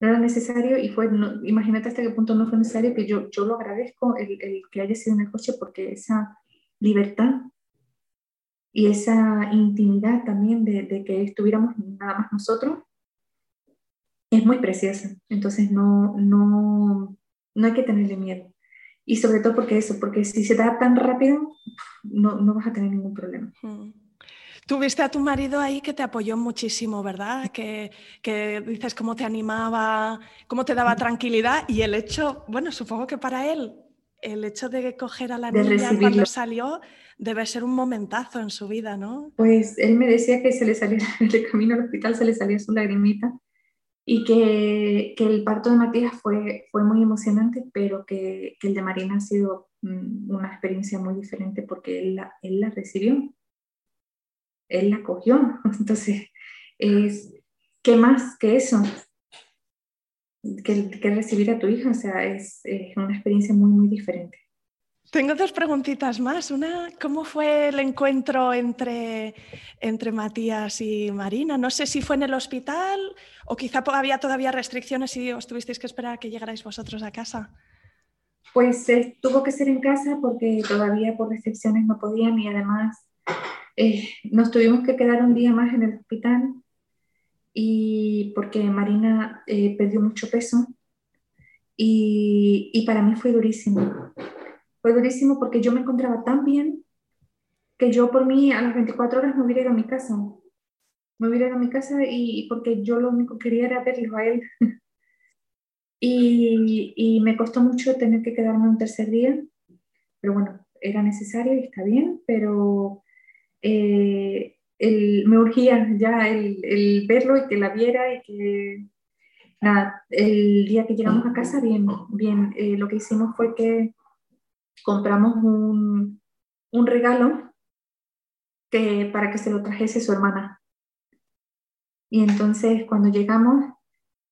no era necesario y fue, imagínate hasta qué punto no fue necesario que yo, yo lo agradezco el, el, que haya sido en el coche porque esa libertad y esa intimidad también de, de, que estuviéramos nada más nosotros es muy preciosa. Entonces no, no, no hay que tenerle miedo. Y sobre todo porque eso, porque si se da tan rápido, no, no vas a tener ningún problema. Mm. Tuviste a tu marido ahí que te apoyó muchísimo, ¿verdad? Que, que, dices cómo te animaba, cómo te daba tranquilidad y el hecho, bueno, supongo que para él, el hecho de coger a la niña cuando salió debe ser un momentazo en su vida, ¿no? Pues él me decía que se le salía, de camino al hospital se le salía su lagrimita y que, que el parto de Matías fue, fue muy emocionante, pero que, que, el de Marina ha sido mm, una experiencia muy diferente porque él la, él la recibió él la cogió. Entonces, es, ¿qué más que eso? Que, que recibir a tu hija, o sea, es, una experiencia muy, muy diferente. Tengo dos preguntitas más. Una, ¿cómo fue el encuentro entre, entre Matías y Marina? No sé si fue en el hospital o quizá había todavía restricciones y os tuvisteis que esperar a que llegarais vosotros a casa. Pues eh, tuvo que ser en casa porque todavía por restricciones no podían y además eh, nos tuvimos que quedar un día más en el hospital y porque Marina eh, perdió mucho peso y, y, para mí fue durísimo. Fue durísimo porque yo me encontraba tan bien que yo por mí a las 24 horas me hubiera ido a mi casa. Me hubiera ido a mi casa y, porque yo lo único que quería era verlo a él. y, y me costó mucho tener que quedarme un tercer día, pero bueno, era necesario y está bien, pero eh, me urgía ya el, verlo y que la viera y que nada, el día que llegamos a casa, bien, bien, eh, lo que hicimos fue que compramos un, un regalo que, para que se lo trajese su hermana. Y entonces cuando llegamos,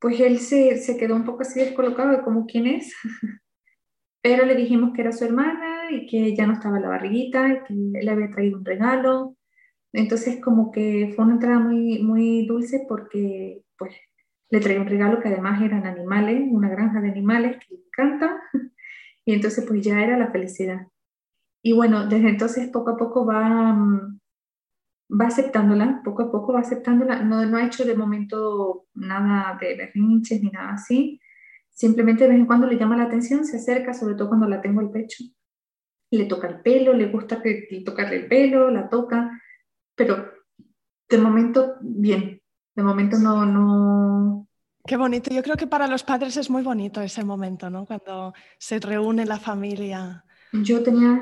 pues él se, se quedó un poco así descolocado de como quién es, pero le dijimos que era su hermana y que ya no estaba la barriguita y que le había traído un regalo. Entonces como que fue una entrada muy, muy dulce porque pues le traía un regalo que además eran animales, una granja de animales que le encanta. Y entonces pues ya era la felicidad. Y bueno, desde entonces poco a poco va, mm, va aceptándola, poco a poco va aceptándola. No, no ha hecho de momento nada de berrinches ni nada así. Simplemente de vez en cuando le llama la atención, se acerca, sobre todo cuando la tengo al pecho. Le toca el pelo, le gusta que, tocarle el pelo, la toca, pero de momento bien. De momento no, no, Qué bonito. Yo creo que para los padres es muy bonito ese momento, ¿no? Cuando se reúne la familia. Yo tenía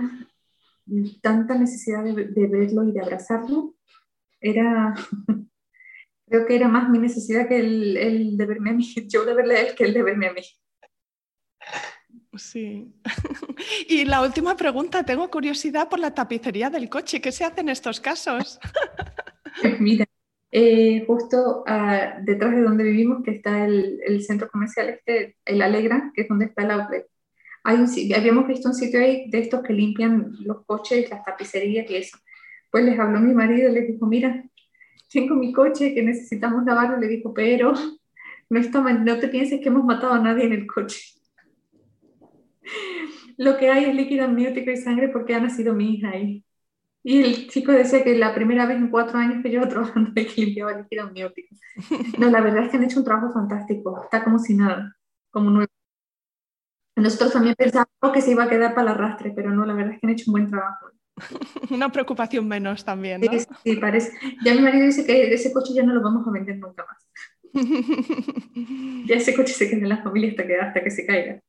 tanta necesidad de, verlo y de abrazarlo. Era, creo que era más mi necesidad que el, de verme a mí, yo de verle a él que el de verme a mí. Sí. Y la última pregunta, tengo curiosidad por la tapicería del coche. ¿Qué se hace en estos casos? Mira, eh, justo ah, detrás de donde vivimos, que está el, el, centro comercial este, el Alegra, que es donde está el outlet, habíamos visto un sitio ahí de estos que limpian los coches, las tapicerías y eso. Pues les habló mi marido, les dijo, mira, tengo mi coche que necesitamos lavarlo, le dijo, pero no, está no te pienses que hemos matado a nadie en el coche. Lo que hay es líquido amniótico y sangre porque ha nacido mi hija ahí. Y el chico decía que la primera vez en cuatro años que llevo trabajando que limpiaba líquido amniótico. No, la verdad es que han hecho un trabajo fantástico. Está como si nada, como nuevo. Nosotros también pensábamos que se iba a quedar para el arrastre, pero no, la verdad es que han hecho un buen trabajo. Una preocupación menos también, ¿no? Sí, parece. Ya mi marido dice que ese coche ya no lo vamos a vender nunca más. ya ese coche se queda en la familia hasta que, hasta que se caiga.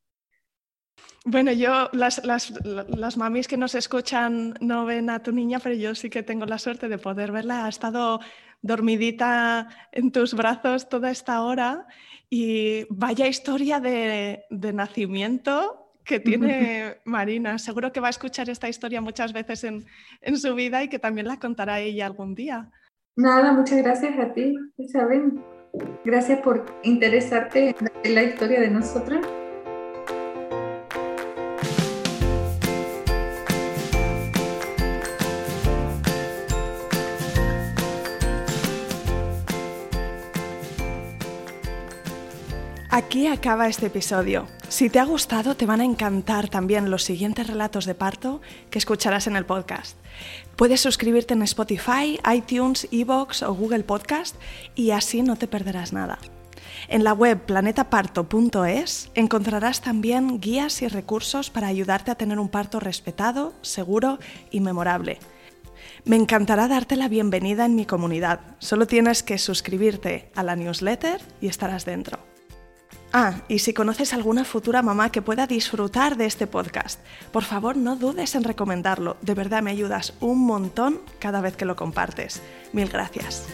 Bueno, yo, las, las, las, mamis que nos escuchan no ven a tu niña, pero yo sí que tengo la suerte de poder verla. Ha estado dormidita en tus brazos toda esta hora y vaya historia de, nacimiento que tiene Marina. Seguro que va a escuchar esta historia muchas veces en, en, su vida y que también la contará ella algún día. Nada, muchas gracias a ti, Isabel. Gracias por interesarte en la historia de nosotras. Aquí acaba este episodio. Si te ha gustado, te van a encantar también los siguientes relatos de parto que escucharás en el podcast. Puedes suscribirte en Spotify, iTunes, Evox o Google Podcast y así no te perderás nada. En la web planetaparto.es encontrarás también guías y recursos para ayudarte a tener un parto respetado, seguro y memorable. Me encantará darte la bienvenida en mi comunidad. Solo tienes que suscribirte a la newsletter y estarás dentro. Ah, y si conoces alguna futura mamá que pueda disfrutar de este podcast, por favor no dudes en recomendarlo. De verdad me ayudas un montón cada vez que lo compartes. Mil gracias.